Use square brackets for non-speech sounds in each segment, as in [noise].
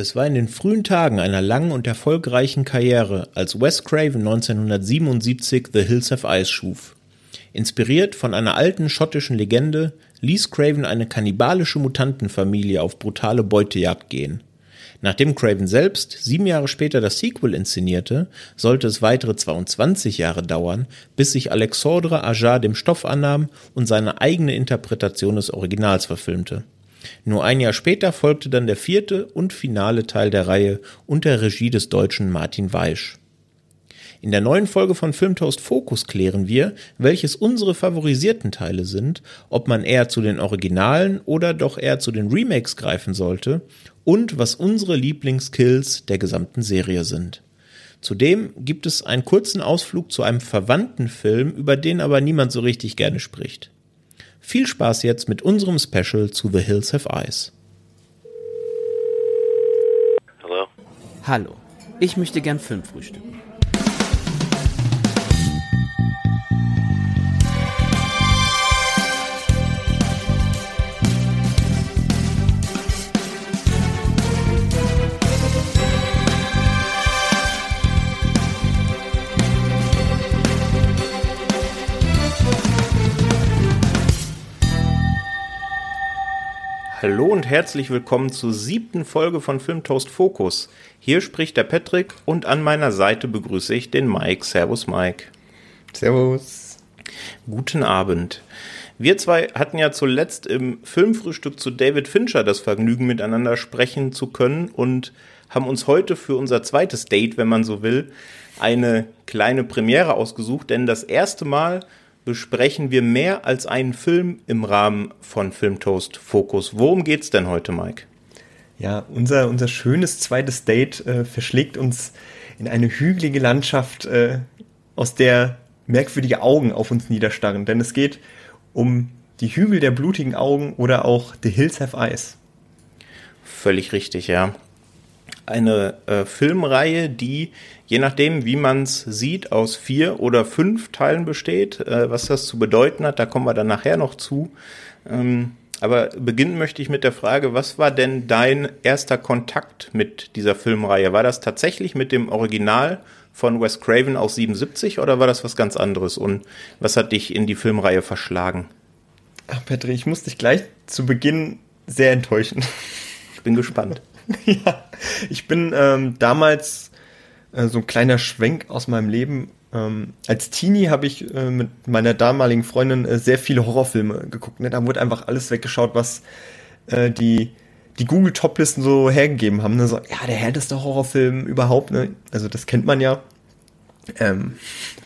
Es war in den frühen Tagen einer langen und erfolgreichen Karriere, als Wes Craven 1977 The Hills Have Eyes schuf. Inspiriert von einer alten schottischen Legende ließ Craven eine kannibalische Mutantenfamilie auf brutale Beutejagd gehen. Nachdem Craven selbst sieben Jahre später das Sequel inszenierte, sollte es weitere 22 Jahre dauern, bis sich Alexandre Aja dem Stoff annahm und seine eigene Interpretation des Originals verfilmte. Nur ein Jahr später folgte dann der vierte und finale Teil der Reihe unter Regie des Deutschen Martin Weisch. In der neuen Folge von Filmtoast Focus klären wir, welches unsere favorisierten Teile sind, ob man eher zu den Originalen oder doch eher zu den Remakes greifen sollte und was unsere Lieblingskills der gesamten Serie sind. Zudem gibt es einen kurzen Ausflug zu einem verwandten Film, über den aber niemand so richtig gerne spricht. Viel Spaß jetzt mit unserem Special zu The Hills Have Eyes. Hallo. Hallo, ich möchte gern Film Hallo und herzlich willkommen zur siebten Folge von Filmtoast Focus. Hier spricht der Patrick und an meiner Seite begrüße ich den Mike. Servus Mike. Servus. Guten Abend. Wir zwei hatten ja zuletzt im Filmfrühstück zu David Fincher das Vergnügen miteinander sprechen zu können und haben uns heute für unser zweites Date, wenn man so will, eine kleine Premiere ausgesucht, denn das erste Mal besprechen wir mehr als einen Film im Rahmen von Filmtoast Focus. Worum geht's denn heute, Mike? Ja, unser, unser schönes zweites Date äh, verschlägt uns in eine hügelige Landschaft, äh, aus der merkwürdige Augen auf uns niederstarren. Denn es geht um die Hügel der blutigen Augen oder auch The Hills Have Eyes. Völlig richtig, ja. Eine äh, Filmreihe, die je nachdem, wie man es sieht, aus vier oder fünf Teilen besteht. Äh, was das zu bedeuten hat, da kommen wir dann nachher noch zu. Ähm, aber beginnen möchte ich mit der Frage, was war denn dein erster Kontakt mit dieser Filmreihe? War das tatsächlich mit dem Original von Wes Craven aus 77 oder war das was ganz anderes? Und was hat dich in die Filmreihe verschlagen? Ach, Patrick, ich muss dich gleich zu Beginn sehr enttäuschen. Ich bin gespannt. [laughs] ja, ich bin ähm, damals äh, so ein kleiner Schwenk aus meinem Leben. Ähm, als Teenie habe ich äh, mit meiner damaligen Freundin äh, sehr viele Horrorfilme geguckt. Ne? Da wurde einfach alles weggeschaut, was äh, die, die Google-Toplisten so hergegeben haben. Ne? So, ja, der härteste Horrorfilm überhaupt. Ne? Also das kennt man ja. Ähm,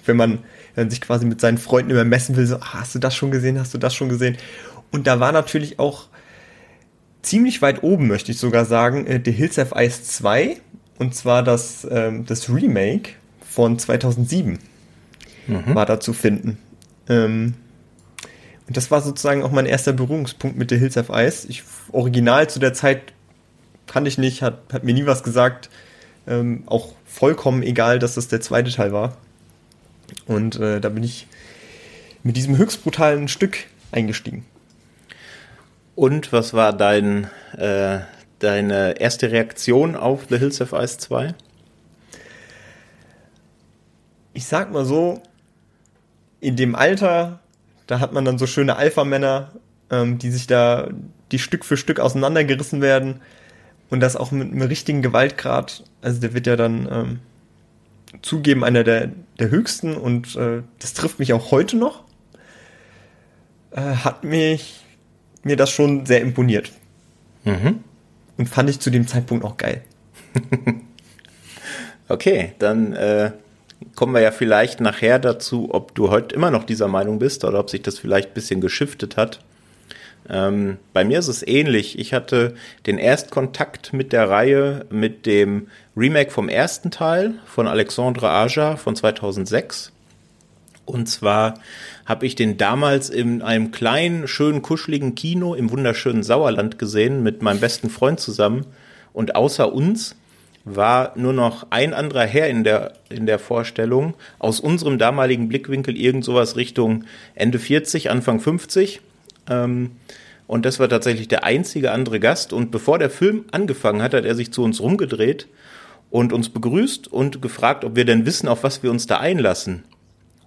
wenn man wenn sich quasi mit seinen Freunden übermessen will, so, ah, hast du das schon gesehen, hast du das schon gesehen? Und da war natürlich auch ziemlich weit oben, möchte ich sogar sagen, äh, The Hills of Ice 2 und zwar das, ähm, das Remake von 2007 mhm. war da zu finden. Ähm, und das war sozusagen auch mein erster Berührungspunkt mit The Hills of Ice. Ich, original zu der Zeit kannte ich nicht, hat, hat mir nie was gesagt. Ähm, auch vollkommen egal, dass das der zweite Teil war. Und äh, da bin ich mit diesem höchst brutalen Stück eingestiegen. Und was war dein, äh, deine erste Reaktion auf The Hills of Ice 2? Ich sag mal so, in dem Alter, da hat man dann so schöne Alpha-Männer, ähm, die sich da die Stück für Stück auseinandergerissen werden und das auch mit einem richtigen Gewaltgrad. Also der wird ja dann ähm, zugeben einer der, der höchsten und äh, das trifft mich auch heute noch. Äh, hat mich mir das schon sehr imponiert. Mhm. Und fand ich zu dem Zeitpunkt auch geil. [laughs] okay, dann äh, kommen wir ja vielleicht nachher dazu, ob du heute immer noch dieser Meinung bist oder ob sich das vielleicht ein bisschen geschiftet hat. Ähm, bei mir ist es ähnlich. Ich hatte den Erstkontakt mit der Reihe mit dem Remake vom ersten Teil von Alexandre Aja von 2006. Und zwar habe ich den damals in einem kleinen, schönen, kuscheligen Kino im wunderschönen Sauerland gesehen mit meinem besten Freund zusammen. Und außer uns war nur noch ein anderer Herr in der, in der Vorstellung. Aus unserem damaligen Blickwinkel irgend sowas Richtung Ende 40, Anfang 50. Ähm, Und das war tatsächlich der einzige andere Gast. Und bevor der Film angefangen hat, hat er sich zu uns rumgedreht und uns begrüßt und gefragt, ob wir denn wissen, auf was wir uns da einlassen.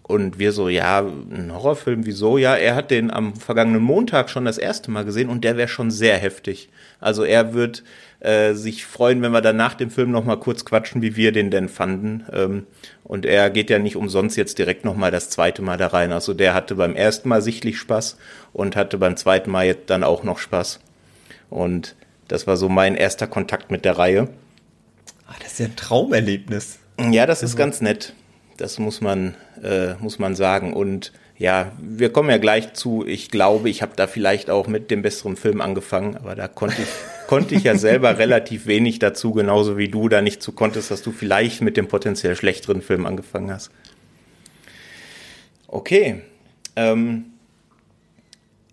Und wir so, ja, ein Horrorfilm, wieso? Ja, er hat den am vergangenen Montag schon das erste Mal gesehen und der wäre schon sehr heftig. Also er wird äh, sich freuen, wenn wir dann nach dem Film nochmal kurz quatschen, wie wir den denn fanden. Ähm, und er geht ja nicht umsonst jetzt direkt nochmal das zweite Mal da rein. Also der hatte beim ersten Mal sichtlich Spaß und hatte beim zweiten Mal jetzt dann auch noch Spaß. Und das war so mein erster Kontakt mit der Reihe. Ah, das ist ja ein Traumerlebnis. Ja, das also. ist ganz nett. Das muss man, äh, muss man sagen. Und ja, wir kommen ja gleich zu. Ich glaube, ich habe da vielleicht auch mit dem besseren Film angefangen, aber da konnte ich, [laughs] konnte ich ja selber relativ wenig dazu, genauso wie du da nicht zu konntest, dass du vielleicht mit dem potenziell schlechteren Film angefangen hast. Okay. Ähm,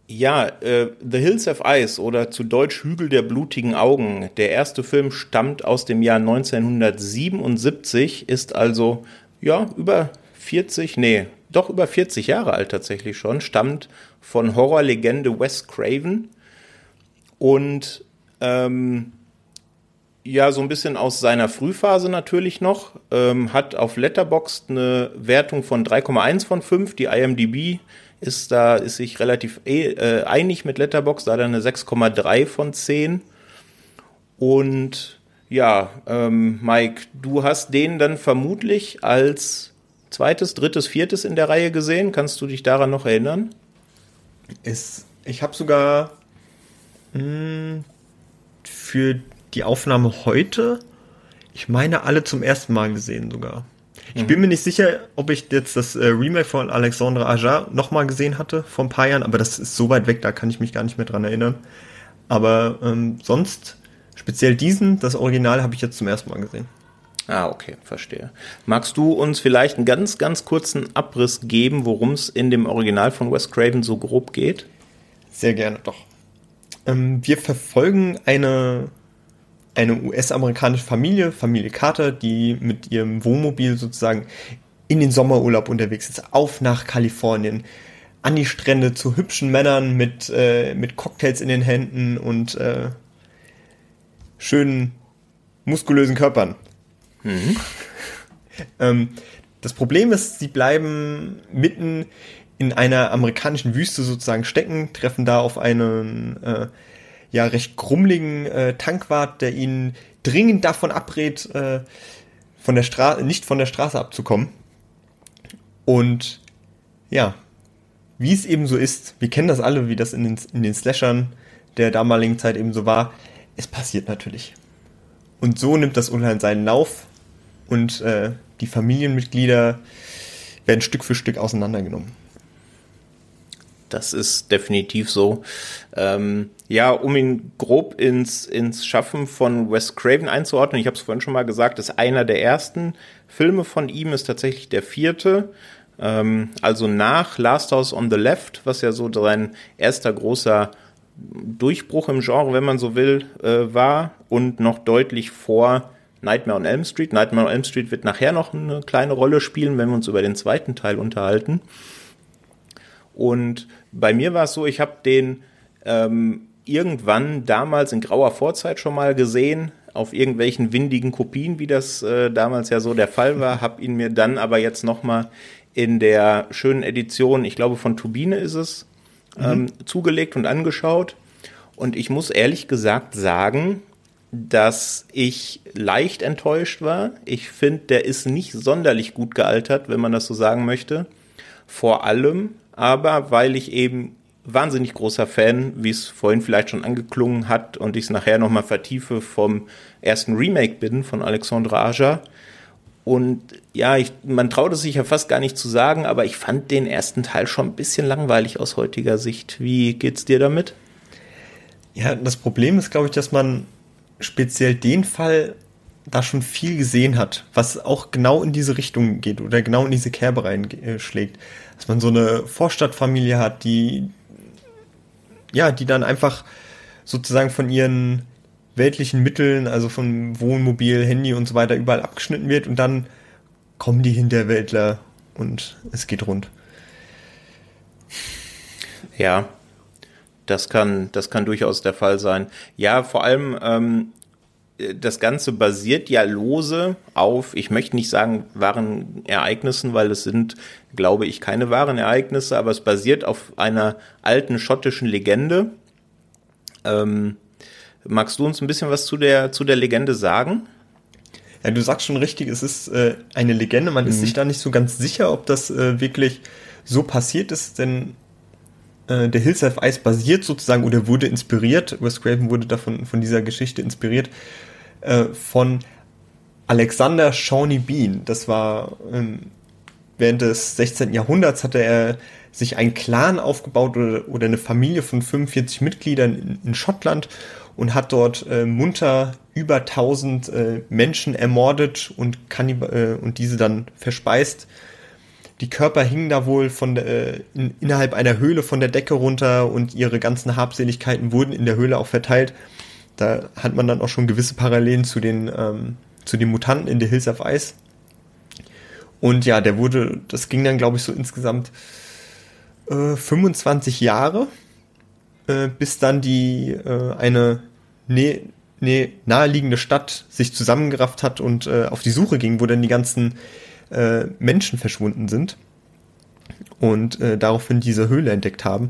ja, äh, The Hills of Ice oder zu Deutsch Hügel der blutigen Augen. Der erste Film stammt aus dem Jahr 1977, ist also ja, über 40, nee, doch über 40 Jahre alt tatsächlich schon, stammt von Horrorlegende Wes Craven. Und ähm, ja, so ein bisschen aus seiner Frühphase natürlich noch, ähm, hat auf Letterboxd eine Wertung von 3,1 von 5, die IMDb ist da, ist sich relativ äh, einig mit Letterboxd, da hat er eine 6,3 von 10 und ja, ähm, Mike, du hast den dann vermutlich als zweites, drittes, viertes in der Reihe gesehen. Kannst du dich daran noch erinnern? Ist, ich habe sogar mh, hm, für die Aufnahme heute, ich meine, alle zum ersten Mal gesehen sogar. Ich mhm. bin mir nicht sicher, ob ich jetzt das äh, Remake von Alexandre Aja nochmal gesehen hatte vor ein paar Jahren, aber das ist so weit weg, da kann ich mich gar nicht mehr dran erinnern. Aber ähm, sonst Speziell diesen, das Original, habe ich jetzt zum ersten Mal gesehen. Ah, okay, verstehe. Magst du uns vielleicht einen ganz, ganz kurzen Abriss geben, worum es in dem Original von Wes Craven so grob geht? Sehr gerne, doch. Ähm, wir verfolgen eine, eine US-amerikanische Familie, Familie Carter, die mit ihrem Wohnmobil sozusagen in den Sommerurlaub unterwegs ist, auf nach Kalifornien, an die Strände zu hübschen Männern mit, äh, mit Cocktails in den Händen und äh, schönen, muskulösen Körpern. Mhm. [laughs] ähm, das Problem ist, sie bleiben mitten in einer amerikanischen Wüste sozusagen stecken, treffen da auf einen äh, ja recht krummligen äh, Tankwart, der ihnen dringend davon abrät, äh, von der Straße nicht von der Straße abzukommen. Und ja, wie es eben so ist, wir kennen das alle, wie das in den, in den Slashern der damaligen Zeit eben so war, es passiert natürlich. Und so nimmt das Unheil seinen Lauf und äh, die Familienmitglieder werden Stück für Stück auseinandergenommen. Das ist definitiv so. Ähm, ja, um ihn grob ins, ins Schaffen von Wes Craven einzuordnen, ich habe es vorhin schon mal gesagt, ist einer der ersten Filme von ihm, ist tatsächlich der vierte. Ähm, also nach Last House on the Left, was ja so sein erster großer Durchbruch im Genre, wenn man so will, äh, war und noch deutlich vor Nightmare on Elm Street. Nightmare on Elm Street wird nachher noch eine kleine Rolle spielen, wenn wir uns über den zweiten Teil unterhalten. Und bei mir war es so, ich habe den ähm, irgendwann damals in grauer Vorzeit schon mal gesehen, auf irgendwelchen windigen Kopien, wie das äh, damals ja so der Fall war, habe ihn mir dann aber jetzt noch mal in der schönen Edition, ich glaube von Turbine ist es, mhm. ähm, zugelegt und angeschaut. Und ich muss ehrlich gesagt sagen, dass ich leicht enttäuscht war. Ich finde, der ist nicht sonderlich gut gealtert, wenn man das so sagen möchte. Vor allem aber, weil ich eben wahnsinnig großer Fan, wie es vorhin vielleicht schon angeklungen hat und ich es nachher nochmal vertiefe, vom ersten Remake bin von Alexandre Aja. Und ja, ich, man traut es sich ja fast gar nicht zu sagen, aber ich fand den ersten Teil schon ein bisschen langweilig aus heutiger Sicht. Wie geht's dir damit? Ja, das Problem ist, glaube ich, dass man speziell den Fall da schon viel gesehen hat, was auch genau in diese Richtung geht oder genau in diese Kerbe reinschlägt. Dass man so eine Vorstadtfamilie hat, die, ja, die dann einfach sozusagen von ihren weltlichen Mitteln, also von Wohnmobil, Handy und so weiter, überall abgeschnitten wird und dann kommen die Hinterwäldler und es geht rund. Ja, Das kann, das kann durchaus der Fall sein. Ja, vor allem, ähm, das Ganze basiert ja lose auf, ich möchte nicht sagen wahren Ereignissen, weil es sind, glaube ich, keine wahren Ereignisse, aber es basiert auf einer alten schottischen Legende. Ähm, magst du uns ein bisschen was zu der, zu der Legende sagen? Ja, du sagst schon richtig, es ist äh, eine Legende. Man mhm. ist sich da nicht so ganz sicher, ob das äh, wirklich so passiert ist, denn äh, der Hills of Ice basiert sozusagen oder wurde inspiriert, Wes Craven wurde davon von dieser Geschichte inspiriert äh, von Alexander Shawnee Bean. Das war ähm, während des 16. Jahrhunderts hatte er sich einen Clan aufgebaut oder, oder eine Familie von 45 Mitgliedern in, in Schottland und hat dort äh, munter über 1000 äh, Menschen ermordet und, äh, und diese dann verspeist. Die Körper hingen da wohl von äh, in, innerhalb einer Höhle von der Decke runter und ihre ganzen Habseligkeiten wurden in der Höhle auch verteilt. Da hat man dann auch schon gewisse Parallelen zu den, ähm, zu den Mutanten in The Hills of Ice. Und ja, der wurde, das ging dann, glaube ich, so insgesamt äh, 25 Jahre, äh, bis dann die äh, eine ne, ne, naheliegende Stadt sich zusammengerafft hat und äh, auf die Suche ging, wo dann die ganzen äh, Menschen verschwunden sind und äh, daraufhin diese Höhle entdeckt haben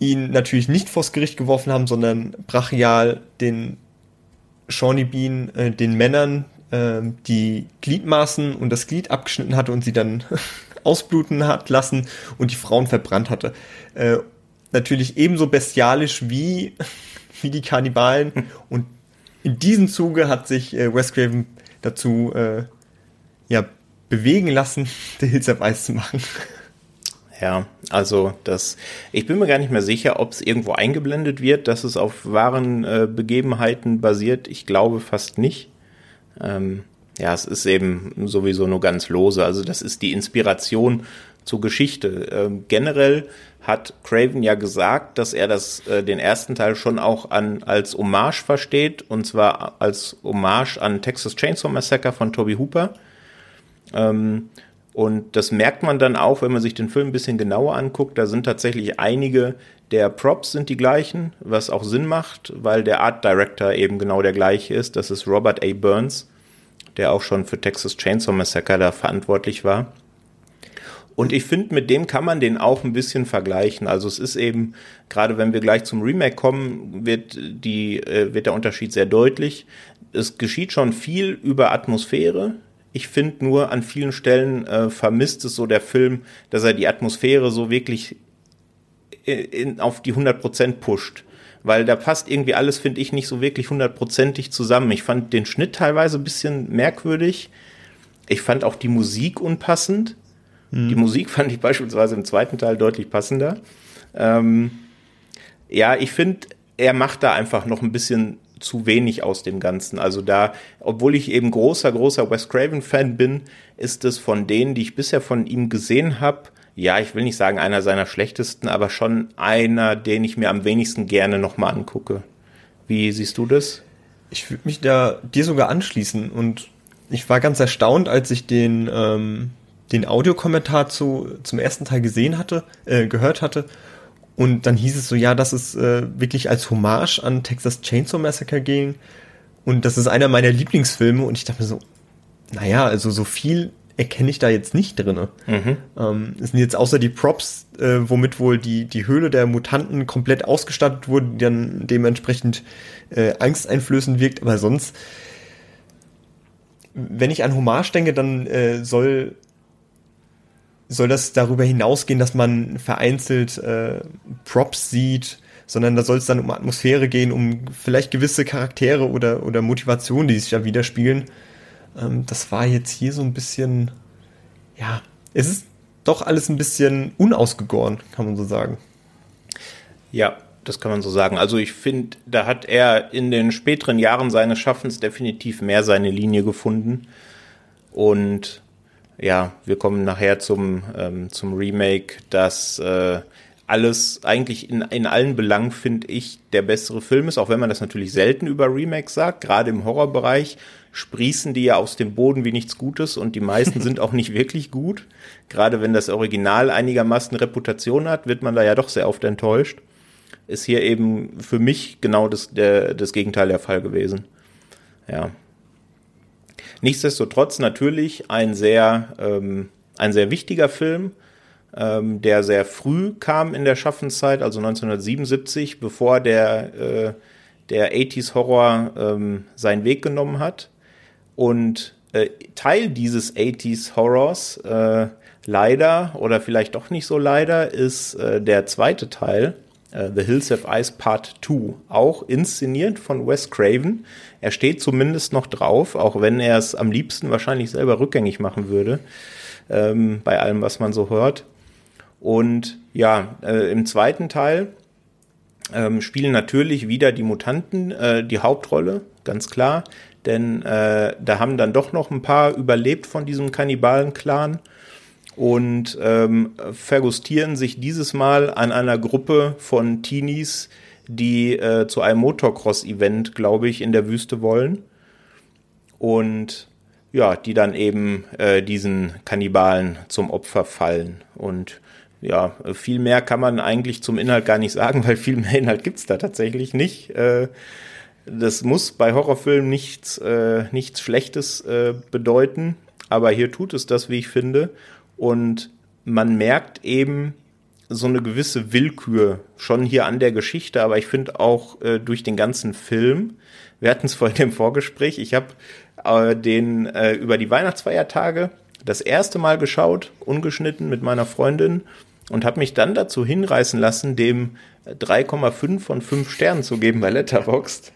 ihn natürlich nicht vors Gericht geworfen haben, sondern brachial den Shawnee Bean, äh, den Männern, äh, die Gliedmaßen und das Glied abgeschnitten hatte und sie dann [laughs] ausbluten hat lassen und die Frauen verbrannt hatte. Äh, natürlich ebenso bestialisch wie, [laughs] wie die Kannibalen. [laughs] Und in diesem Zuge hat sich äh, Wes Craven dazu äh, ja, bewegen lassen, [laughs] The Hills of Ice zu machen. Ja, also das, ich bin mir gar nicht mehr sicher, ob es irgendwo eingeblendet wird, dass es auf wahren äh, Begebenheiten basiert. Ich glaube fast nicht. Ähm, ja, es ist eben sowieso nur ganz lose. Also das ist die Inspiration zur Geschichte. Ähm, generell hat Craven ja gesagt, dass er das, äh, den ersten Teil schon auch an, als Hommage versteht, und zwar als Hommage an Texas Chainsaw Massacre von Toby Hooper. Ähm, und das merkt man dann auch, wenn man sich den Film ein bisschen genauer anguckt. Da sind tatsächlich einige der Props sind die gleichen, was auch Sinn macht, weil der Art Director eben genau der gleiche ist. Das ist Robert A. Burns, der auch schon für Texas Chainsaw Massacre da verantwortlich war. Und ich finde, mit dem kann man den auch ein bisschen vergleichen. Also es ist eben, gerade wenn wir gleich zum Remake kommen, wird, die, äh, wird der Unterschied sehr deutlich. Es geschieht schon viel über Atmosphäre, ich finde nur an vielen Stellen äh, vermisst es so der Film, dass er die Atmosphäre so wirklich in, in, auf die 100% pusht. Weil da passt irgendwie alles, finde ich, nicht so wirklich hundertprozentig zusammen. Ich fand den Schnitt teilweise ein bisschen merkwürdig. Ich fand auch die Musik unpassend. Mhm. Die Musik fand ich beispielsweise im zweiten Teil deutlich passender. Ähm, ja, ich finde, er macht da einfach noch ein bisschen zu wenig aus dem Ganzen. Also da, obwohl ich eben großer, großer Wes Craven-Fan bin, ist es von denen, die ich bisher von ihm gesehen habe, ja, ich will nicht sagen einer seiner schlechtesten, aber schon einer, den ich mir am wenigsten gerne nochmal angucke. Wie siehst du das? Ich würde mich da dir sogar anschließen und ich war ganz erstaunt, als ich den, ähm, den Audiokommentar zu, zum ersten Teil gesehen hatte, äh, gehört hatte und dann hieß es so, ja, dass es äh, wirklich als Hommage an Texas Chainsaw Massacre ging. Und das ist einer meiner Lieblingsfilme. Und ich dachte mir so, naja, also so viel erkenne ich da jetzt nicht drin. Mhm. Ähm, es sind jetzt außer die Props, äh, womit wohl die, die Höhle der Mutanten komplett ausgestattet wurde, die dann dementsprechend äh, angsteinflößend wirkt. Aber sonst, wenn ich an Hommage denke, dann äh, soll soll das darüber hinausgehen, dass man vereinzelt äh, Props sieht, sondern da soll es dann um Atmosphäre gehen, um vielleicht gewisse Charaktere oder, oder Motivationen, die sich da widerspiegeln. Ähm, das war jetzt hier so ein bisschen, ja, es ist doch alles ein bisschen unausgegoren, kann man so sagen. Ja, das kann man so sagen. Also ich finde, da hat er in den späteren Jahren seines Schaffens definitiv mehr seine Linie gefunden. Und ja, wir kommen nachher zum, ähm, zum Remake, das äh, alles eigentlich in, in allen Belangen, finde ich, der bessere Film ist, auch wenn man das natürlich selten über Remakes sagt. Gerade im Horrorbereich sprießen die ja aus dem Boden wie nichts Gutes und die meisten [laughs] sind auch nicht wirklich gut. Gerade wenn das Original einigermaßen Reputation hat, wird man da ja doch sehr oft enttäuscht. ist hier eben für mich genau das, der, das Gegenteil der Fall gewesen. Ja. Nichtsdestotrotz natürlich ein sehr, ähm, ein sehr wichtiger Film, ähm, der sehr früh kam in der Schaffenszeit, also 1977, bevor der, äh, der 80s Horror ähm, seinen Weg genommen hat. Und äh, Teil dieses 80s Horrors, äh, leider oder vielleicht doch nicht so leider, ist äh, der zweite Teil, äh, The Hills of Ice Part 2, auch inszeniert von Wes Craven. Er steht zumindest noch drauf, auch wenn er es am liebsten wahrscheinlich selber rückgängig machen würde, ähm, bei allem, was man so hört. Und ja, äh, im zweiten Teil ähm, spielen natürlich wieder die Mutanten äh, die Hauptrolle, ganz klar denn äh, da haben dann doch noch ein paar überlebt von diesem Kannibalen-Clan und ähm, vergustieren sich dieses Mal an einer Gruppe von Teenies, die äh, zu einem Motocross-Event, glaube ich, in der Wüste wollen. Und ja, die dann eben äh, diesen Kannibalen zum Opfer fallen. Und ja, viel mehr kann man eigentlich zum Inhalt gar nicht sagen, [laughs] weil viel mehr Inhalt gibt's da tatsächlich nicht. Äh, das muss bei Horrorfilmen nichts, äh, nichts Schlechtes äh, bedeuten, aber hier tut es das, wie ich finde. Und man merkt eben so eine gewisse Willkür schon hier an der Geschichte, aber ich finde auch äh, durch den ganzen Film. Wir hatten es vorhin im Vorgespräch. Ich habe äh, den äh, über die Weihnachtsfeiertage das erste Mal geschaut, ungeschnitten mit meiner Freundin und habe mich dann dazu hinreißen lassen, dem 3,5 von 5 Sternen zu geben bei Letterboxd.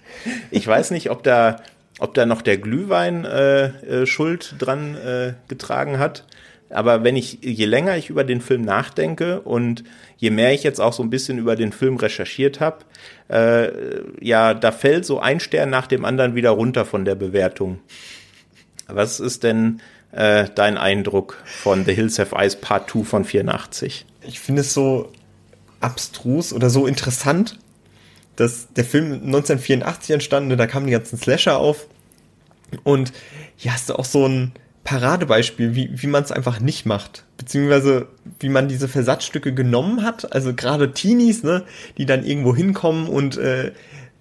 Ich weiß nicht, ob da, ob da noch der Glühwein äh, äh, Schuld dran äh, getragen hat. Aber wenn ich, je länger ich über den Film nachdenke und je mehr ich jetzt auch so ein bisschen über den Film recherchiert habe, äh, ja, da fällt so ein Stern nach dem anderen wieder runter von der Bewertung. Was ist denn äh, dein Eindruck von The Hills Have Eyes Part 2 von 84? Ich finde es so abstrus oder so interessant, dass der Film 1984 entstanden, da kamen die ganzen Slasher auf und hier hast du auch so ein Paradebeispiel, wie, wie man es einfach nicht macht, beziehungsweise wie man diese Versatzstücke genommen hat, also gerade Teenies, ne, die dann irgendwo hinkommen und äh,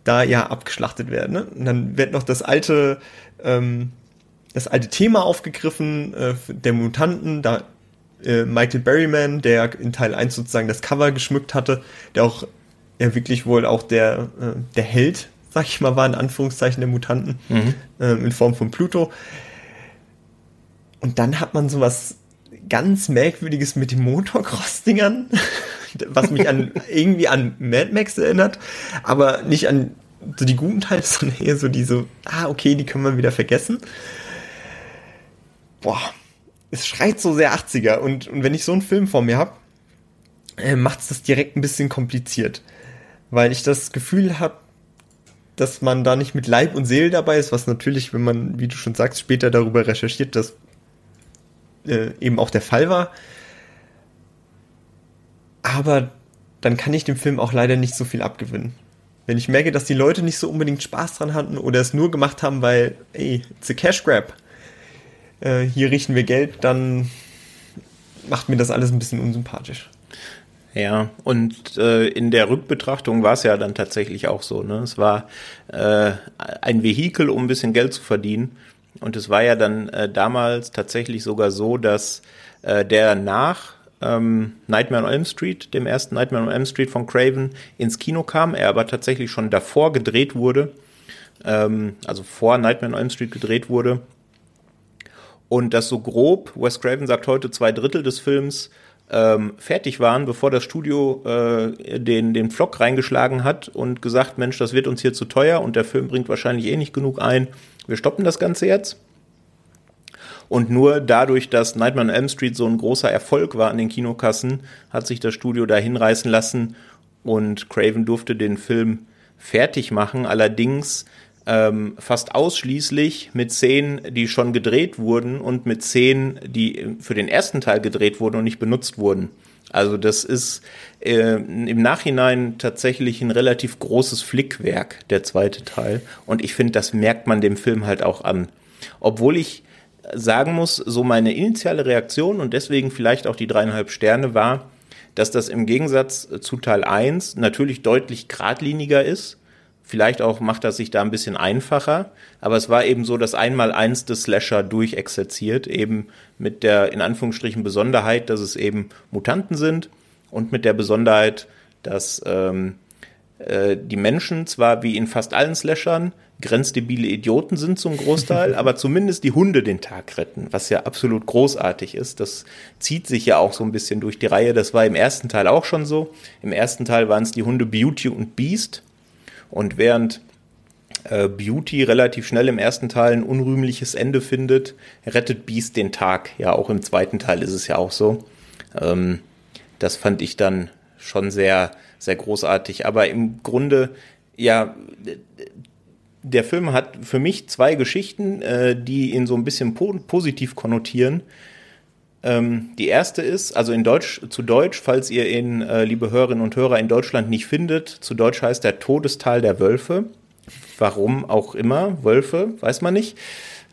da ja abgeschlachtet werden. Ne? Und dann wird noch das alte, ähm, das alte Thema aufgegriffen äh, der Mutanten, da äh, Michael Berryman, der in Teil 1 sozusagen das Cover geschmückt hatte, der auch ja wirklich wohl auch der, äh, der Held, sag ich mal, war in Anführungszeichen der Mutanten, mhm. äh, in Form von Pluto. Und dann hat man sowas ganz Merkwürdiges mit den Motocross-Dingern, was mich an [laughs] irgendwie an Mad Max erinnert, aber nicht an so die guten Teile, [laughs] sondern eher so diese, ah, okay, die können wir wieder vergessen. Boah, es schreit so sehr 80er und, und wenn ich so einen Film vor mir habe, äh, macht es das direkt ein bisschen kompliziert. Weil ich das Gefühl habe, dass man da nicht mit Leib und Seele dabei ist, was natürlich, wenn man, wie du schon sagst, später darüber recherchiert, das äh, eben auch der Fall war. Aber dann kann ich dem Film auch leider nicht so viel abgewinnen. Wenn ich merke, dass die Leute nicht so unbedingt Spaß dran hatten oder es nur gemacht haben, weil, ey, it's a cash grab äh, hier richten wir Geld, dann macht mir das alles ein bisschen unsympathisch. Ja, und äh, in der Rückbetrachtung war es ja dann tatsächlich auch so. Ne? Es war äh, ein Vehikel, um ein bisschen Geld zu verdienen. Und es war ja dann äh, damals tatsächlich sogar so, dass äh, der nach ähm, Nightmare on Elm Street, dem ersten Nightmare on Elm Street von Craven, ins Kino kam. Er aber tatsächlich schon davor gedreht wurde, ähm, also vor Nightmare on Elm Street gedreht wurde und dass so grob, Wes Craven sagt heute, zwei Drittel des Films ähm, fertig waren, bevor das Studio äh, den, den Vlog reingeschlagen hat und gesagt, Mensch, das wird uns hier zu teuer und der Film bringt wahrscheinlich eh nicht genug ein. Wir stoppen das Ganze jetzt. Und nur dadurch, dass Nightmare on Elm Street so ein großer Erfolg war an den Kinokassen, hat sich das Studio da hinreißen lassen und Craven durfte den Film fertig machen. Allerdings ähm, fast ausschließlich mit Szenen, die schon gedreht wurden und mit Szenen, die für den ersten Teil gedreht wurden und nicht benutzt wurden. Also das ist äh, im Nachhinein tatsächlich ein relativ großes Flickwerk, der zweite Teil. Und ich finde, das merkt man dem Film halt auch an. Obwohl ich sagen muss, so meine initiale Reaktion und deswegen vielleicht auch die dreieinhalb Sterne war, dass das im Gegensatz zu Teil 1 natürlich deutlich geradliniger ist. Vielleicht auch macht das sich da ein bisschen einfacher, aber es war eben so das Einmal-Eins des Slasher durchexerziert, eben mit der in Anführungsstrichen Besonderheit, dass es eben Mutanten sind und mit der Besonderheit, dass ähm, äh, die Menschen zwar wie in fast allen Slashern grenzdebile Idioten sind zum Großteil, [laughs] aber zumindest die Hunde den Tag retten, was ja absolut großartig ist. Das zieht sich ja auch so ein bisschen durch die Reihe. Das war im ersten Teil auch schon so. Im ersten Teil waren es die Hunde Beauty und Beast. Und während äh, Beauty relativ schnell im ersten Teil ein unrühmliches Ende findet, rettet Beast den Tag. Ja, auch im zweiten Teil ist es ja auch so. Ähm, das fand ich dann schon sehr, sehr großartig. Aber im Grunde, ja, der Film hat für mich zwei Geschichten, äh, die ihn so ein bisschen po positiv konnotieren. Ähm, die erste ist, also in Deutsch, zu Deutsch, falls ihr ihn, äh, liebe Hörerinnen und Hörer, in Deutschland nicht findet, zu Deutsch heißt der Todestal der Wölfe. Warum auch immer, Wölfe, weiß man nicht.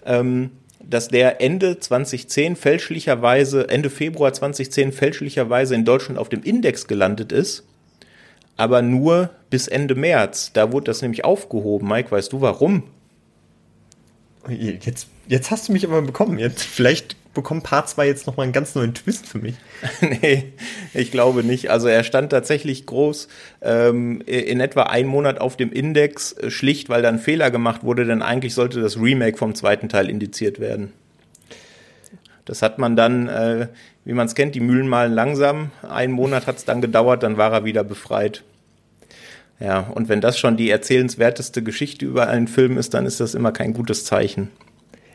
Ähm, dass der Ende 2010 fälschlicherweise, Ende Februar 2010 fälschlicherweise in Deutschland auf dem Index gelandet ist aber nur bis Ende März. Da wurde das nämlich aufgehoben. Mike, weißt du warum? Jetzt, jetzt hast du mich aber bekommen. Jetzt, vielleicht bekommt Part 2 jetzt nochmal einen ganz neuen Twist für mich. [laughs] nee, ich glaube nicht. Also er stand tatsächlich groß ähm, in etwa einen Monat auf dem Index, äh, schlicht weil dann Fehler gemacht wurde, denn eigentlich sollte das Remake vom zweiten Teil indiziert werden. Das hat man dann, äh, wie man es kennt, die Mühlen malen langsam. Einen Monat hat es dann gedauert, dann war er wieder befreit. Ja, und wenn das schon die erzählenswerteste Geschichte über einen Film ist, dann ist das immer kein gutes Zeichen.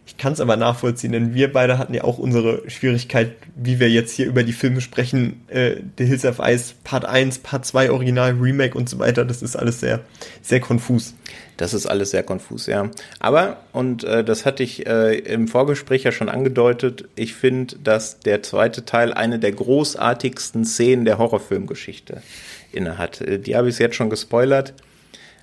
Ich kann es aber nachvollziehen, denn wir beide hatten ja auch unsere Schwierigkeit, wie wir jetzt hier über die Filme sprechen. Äh, The Hills of Ice, Part 1, Part 2, Original, Remake und so weiter. Das ist alles sehr, sehr konfus. Das ist alles sehr konfus, ja. Aber, und äh, das hatte ich äh, im Vorgespräch ja schon angedeutet, ich finde, dass der zweite Teil eine der großartigsten Szenen der Horrorfilmgeschichte innehat. Äh, die habe ich jetzt schon gespoilert.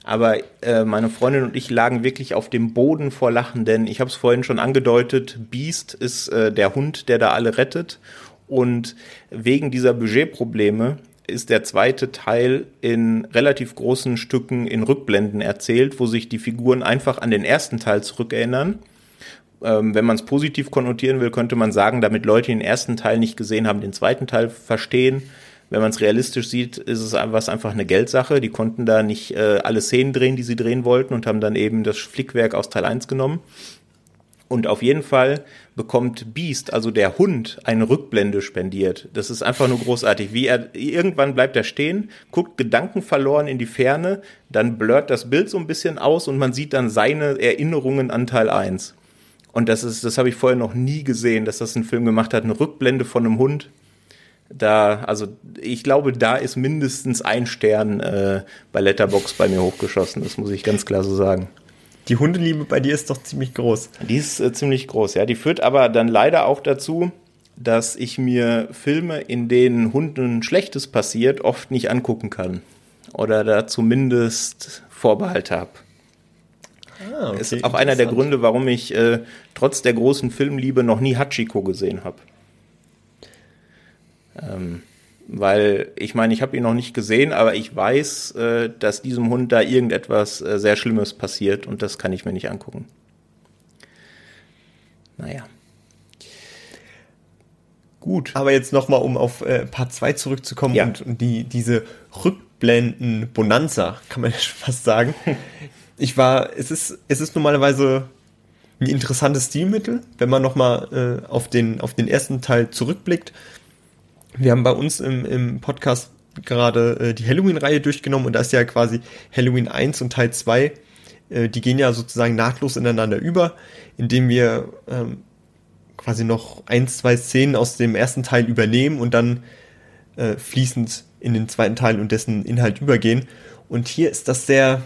Aber äh, meine Freundin und ich lagen wirklich auf dem Boden vor Lachen, denn ich habe es vorhin schon angedeutet, Beast ist äh, der Hund, der da alle rettet. Und wegen dieser Budgetprobleme ist der zweite Teil in relativ großen Stücken in Rückblenden erzählt, wo sich die Figuren einfach an den ersten Teil zurückerinnern. Ähm, wenn man es positiv konnotieren will, könnte man sagen, damit Leute den ersten Teil nicht gesehen haben, den zweiten Teil verstehen. Wenn man es realistisch sieht, ist es einfach, einfach eine Geldsache. Die konnten da nicht äh, alle Szenen drehen, die sie drehen wollten und haben dann eben das Flickwerk aus Teil 1 genommen. Und auf jeden Fall bekommt Beast, also der Hund, eine Rückblende spendiert. Das ist einfach nur großartig. Wie er, irgendwann bleibt er stehen, guckt gedankenverloren in die Ferne, dann blurrt das Bild so ein bisschen aus und man sieht dann seine Erinnerungen an Teil 1. Und das ist, das habe ich vorher noch nie gesehen, dass das ein Film gemacht hat. Eine Rückblende von einem Hund da, also ich glaube, da ist mindestens ein Stern äh, bei Letterbox bei mir hochgeschossen. Das muss ich ganz klar so sagen. Die Hundeliebe bei dir ist doch ziemlich groß. Die ist äh, ziemlich groß, ja. Die führt aber dann leider auch dazu, dass ich mir Filme, in denen Hunden Schlechtes passiert, oft nicht angucken kann. Oder da zumindest Vorbehalt habe. Ah, okay, ist auch einer der Gründe, warum ich äh, trotz der großen Filmliebe noch nie Hachiko gesehen habe. Ähm, weil ich meine, ich habe ihn noch nicht gesehen, aber ich weiß, äh, dass diesem Hund da irgendetwas äh, sehr Schlimmes passiert und das kann ich mir nicht angucken. Naja. Gut. Aber jetzt nochmal, um auf äh, Part 2 zurückzukommen ja. und, und die, diese Rückblenden-Bonanza, kann man [laughs] ja schon fast sagen. Ich war, es ist, es ist normalerweise ein interessantes Stilmittel, wenn man nochmal äh, auf, den, auf den ersten Teil zurückblickt wir haben bei uns im, im Podcast gerade äh, die Halloween-Reihe durchgenommen und da ist ja quasi Halloween 1 und Teil 2, äh, die gehen ja sozusagen nahtlos ineinander über, indem wir ähm, quasi noch ein, zwei Szenen aus dem ersten Teil übernehmen und dann äh, fließend in den zweiten Teil und dessen Inhalt übergehen. Und hier ist das sehr,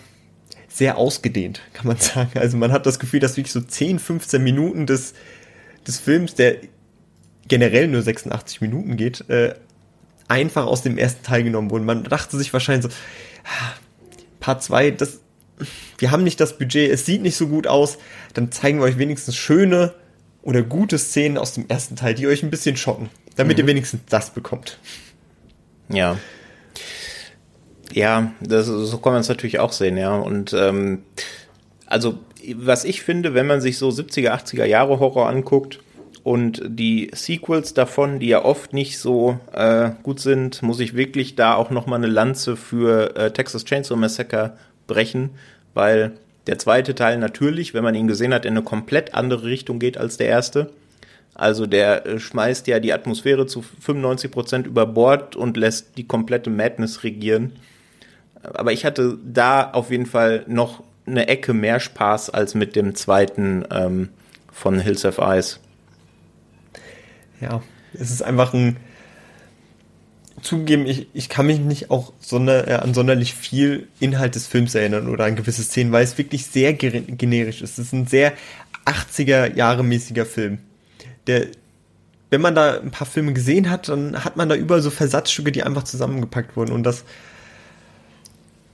sehr ausgedehnt, kann man [laughs] sagen. Also man hat das Gefühl, dass wirklich so 10, 15 Minuten des, des Films, der generell nur 86 Minuten geht, äh, einfach aus dem ersten Teil genommen wurden. Man dachte sich wahrscheinlich so, ah, Part 2, das, wir haben nicht das Budget, es sieht nicht so gut aus, dann zeigen wir euch wenigstens schöne oder gute Szenen aus dem ersten Teil, die euch ein bisschen schocken, damit mhm. ihr wenigstens das bekommt. Ja. Ja, das, so kann man es natürlich auch sehen, ja. Und ähm, also, was ich finde, wenn man sich so 70er, 80er Jahre Horror anguckt und die Sequels davon, die ja oft nicht so äh, gut sind, muss ich wirklich da auch nochmal eine Lanze für äh, Texas Chainsaw Massacre brechen, weil der zweite Teil natürlich, wenn man ihn gesehen hat, in eine komplett andere Richtung geht als der erste. Also der äh, schmeißt ja die Atmosphäre zu 95 Prozent über Bord und lässt die komplette Madness regieren. Aber ich hatte da auf jeden Fall noch eine Ecke mehr Spaß als mit dem zweiten ähm, von Hills of Ice. Ja, es ist einfach ein. Zugegeben, ich, ich kann mich nicht auch sonder, äh, an sonderlich viel Inhalt des Films erinnern oder an gewisse Szenen, weil es wirklich sehr generisch ist. Es ist ein sehr 80er Jahre mäßiger Film der, wenn man da ein paar Filme gesehen hat, dann hat man da überall so Versatzstücke, die einfach zusammengepackt wurden und das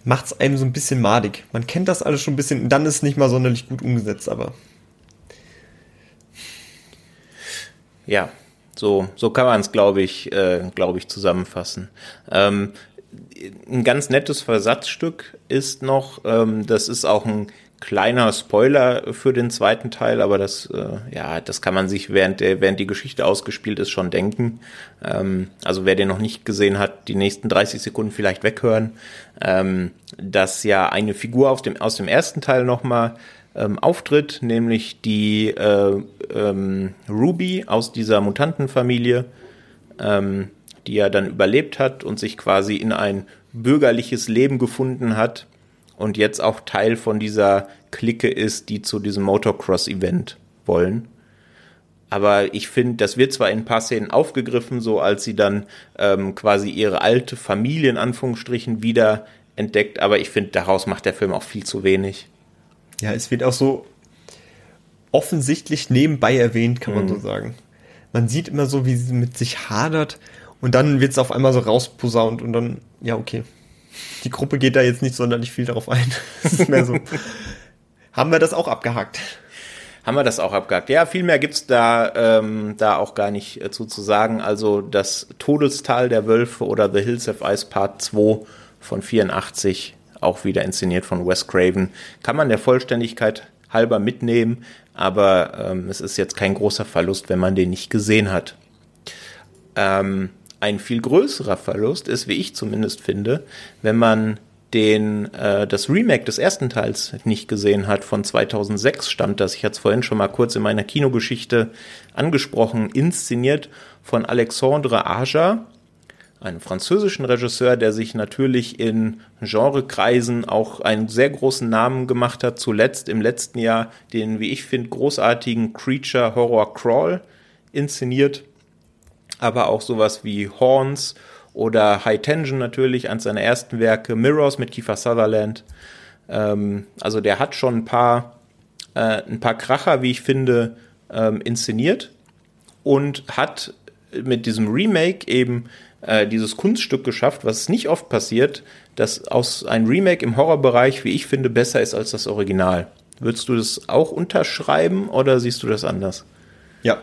macht es einem so ein bisschen madig. Man kennt das alles schon ein bisschen und dann ist es nicht mal sonderlich gut umgesetzt, aber. Ja, so, so kann man es, glaube ich, äh, glaube ich, zusammenfassen. Ähm, ein ganz nettes Versatzstück ist noch, ähm, das ist auch ein kleiner Spoiler für den zweiten Teil, aber das, äh, ja, das kann man sich während der, während die Geschichte ausgespielt ist schon denken. Ähm, also wer den noch nicht gesehen hat, die nächsten 30 Sekunden vielleicht weghören, ähm, dass ja eine Figur aus dem, aus dem ersten Teil nochmal ähm, auftritt, nämlich die äh, ähm, Ruby aus dieser Mutantenfamilie, ähm, die ja dann überlebt hat und sich quasi in ein bürgerliches Leben gefunden hat und jetzt auch Teil von dieser Clique ist, die zu diesem Motocross-Event wollen. Aber ich finde, das wird zwar in ein paar Szenen aufgegriffen, so als sie dann ähm, quasi ihre alte Familie in Anführungsstrichen wieder entdeckt, aber ich finde, daraus macht der Film auch viel zu wenig. Ja, es wird auch so offensichtlich nebenbei erwähnt, kann man mhm. so sagen. Man sieht immer so, wie sie mit sich hadert und dann wird es auf einmal so rausposaunt und dann, ja, okay die Gruppe geht da jetzt nicht sonderlich viel darauf ein. [laughs] Das ist mehr so. [laughs] haben wir das auch abgehakt? Haben wir das auch abgehakt? Ja, viel mehr gibt's da, ähm, da auch gar nicht äh, zu, zu sagen. Also das Todestal der Wölfe oder The Hills of Ice Part 2 von 84, auch wieder inszeniert von Wes Craven, kann man der Vollständigkeit halber mitnehmen, aber ähm, es ist jetzt kein großer Verlust, wenn man den nicht gesehen hat. Ähm, ein viel größerer Verlust ist, wie ich zumindest finde, wenn man den äh, das Remake des ersten Teils nicht gesehen hat, von 2006 stammt das. Ich hatte es vorhin schon mal kurz in meiner Kinogeschichte angesprochen, inszeniert von Alexandre Aja, einem französischen Regisseur, der sich natürlich in Genrekreisen auch einen sehr großen Namen gemacht hat. Zuletzt im letzten Jahr den, wie ich finde, großartigen Creature Horror Crawl inszeniert aber auch sowas wie Horns oder High Tension natürlich, eines seiner ersten Werke, Mirrors mit Kiefer Sutherland. Ähm, also der hat schon ein paar, äh, ein paar Kracher, wie ich finde, ähm, inszeniert und hat mit diesem Remake eben äh, dieses Kunststück geschafft, was nicht oft passiert, dass aus ein Remake im Horrorbereich, wie ich finde, besser ist als das Original. Würdest du das auch unterschreiben oder siehst du das anders? Ja.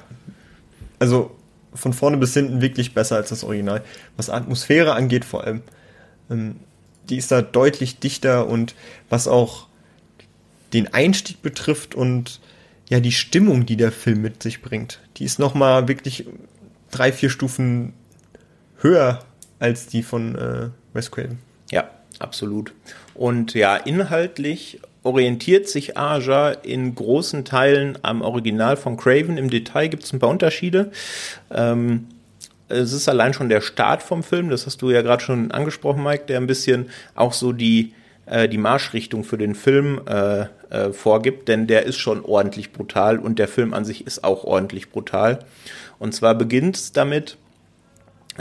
Also von vorne bis hinten wirklich besser als das Original. Was Atmosphäre angeht vor allem. Ähm, die ist da deutlich dichter und was auch den Einstieg betrifft und ja die Stimmung, die der Film mit sich bringt, die ist nochmal wirklich drei, vier Stufen höher als die von äh, Wes Craven. Ja, absolut. Und ja, inhaltlich orientiert sich Aja in großen Teilen am Original von Craven. Im Detail gibt es ein paar Unterschiede. Ähm, es ist allein schon der Start vom Film, das hast du ja gerade schon angesprochen, Mike, der ein bisschen auch so die, äh, die Marschrichtung für den Film äh, äh, vorgibt, denn der ist schon ordentlich brutal und der Film an sich ist auch ordentlich brutal. Und zwar beginnt es damit,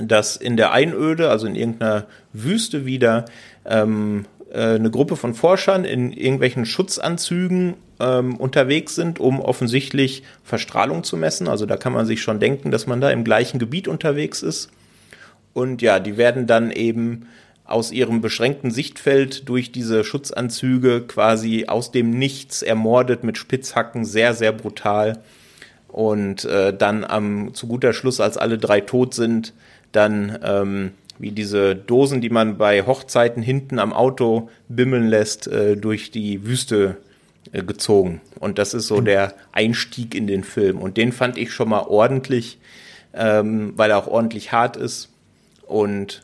dass in der Einöde, also in irgendeiner Wüste wieder, ähm, äh, eine Gruppe von Forschern in irgendwelchen Schutzanzügen ähm, unterwegs sind, um offensichtlich Verstrahlung zu messen. Also da kann man sich schon denken, dass man da im gleichen Gebiet unterwegs ist. Und ja, die werden dann eben aus ihrem beschränkten Sichtfeld durch diese Schutzanzüge quasi aus dem Nichts ermordet mit Spitzhacken, sehr, sehr brutal. Und äh, dann am zu guter Schluss, als alle drei tot sind, dann ähm, wie diese Dosen, die man bei Hochzeiten hinten am Auto bimmeln lässt, äh, durch die Wüste äh, gezogen. Und das ist so der Einstieg in den Film. Und den fand ich schon mal ordentlich, ähm, weil er auch ordentlich hart ist. Und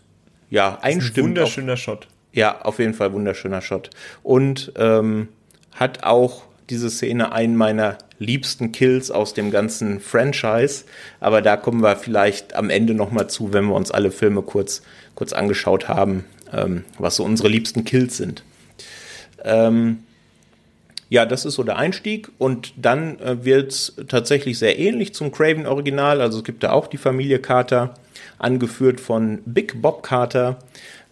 ja, einstimmt. Wunderschöner auf, Shot. Ja, auf jeden Fall wunderschöner Shot. Und ähm, hat auch diese Szene einen meiner liebsten Kills aus dem ganzen Franchise. Aber da kommen wir vielleicht am Ende nochmal zu, wenn wir uns alle Filme kurz, kurz angeschaut haben, ähm, was so unsere liebsten Kills sind. Ähm, ja, das ist so der Einstieg und dann äh, wird es tatsächlich sehr ähnlich zum Craven Original. Also es gibt da auch die Familie Carter, angeführt von Big Bob Carter,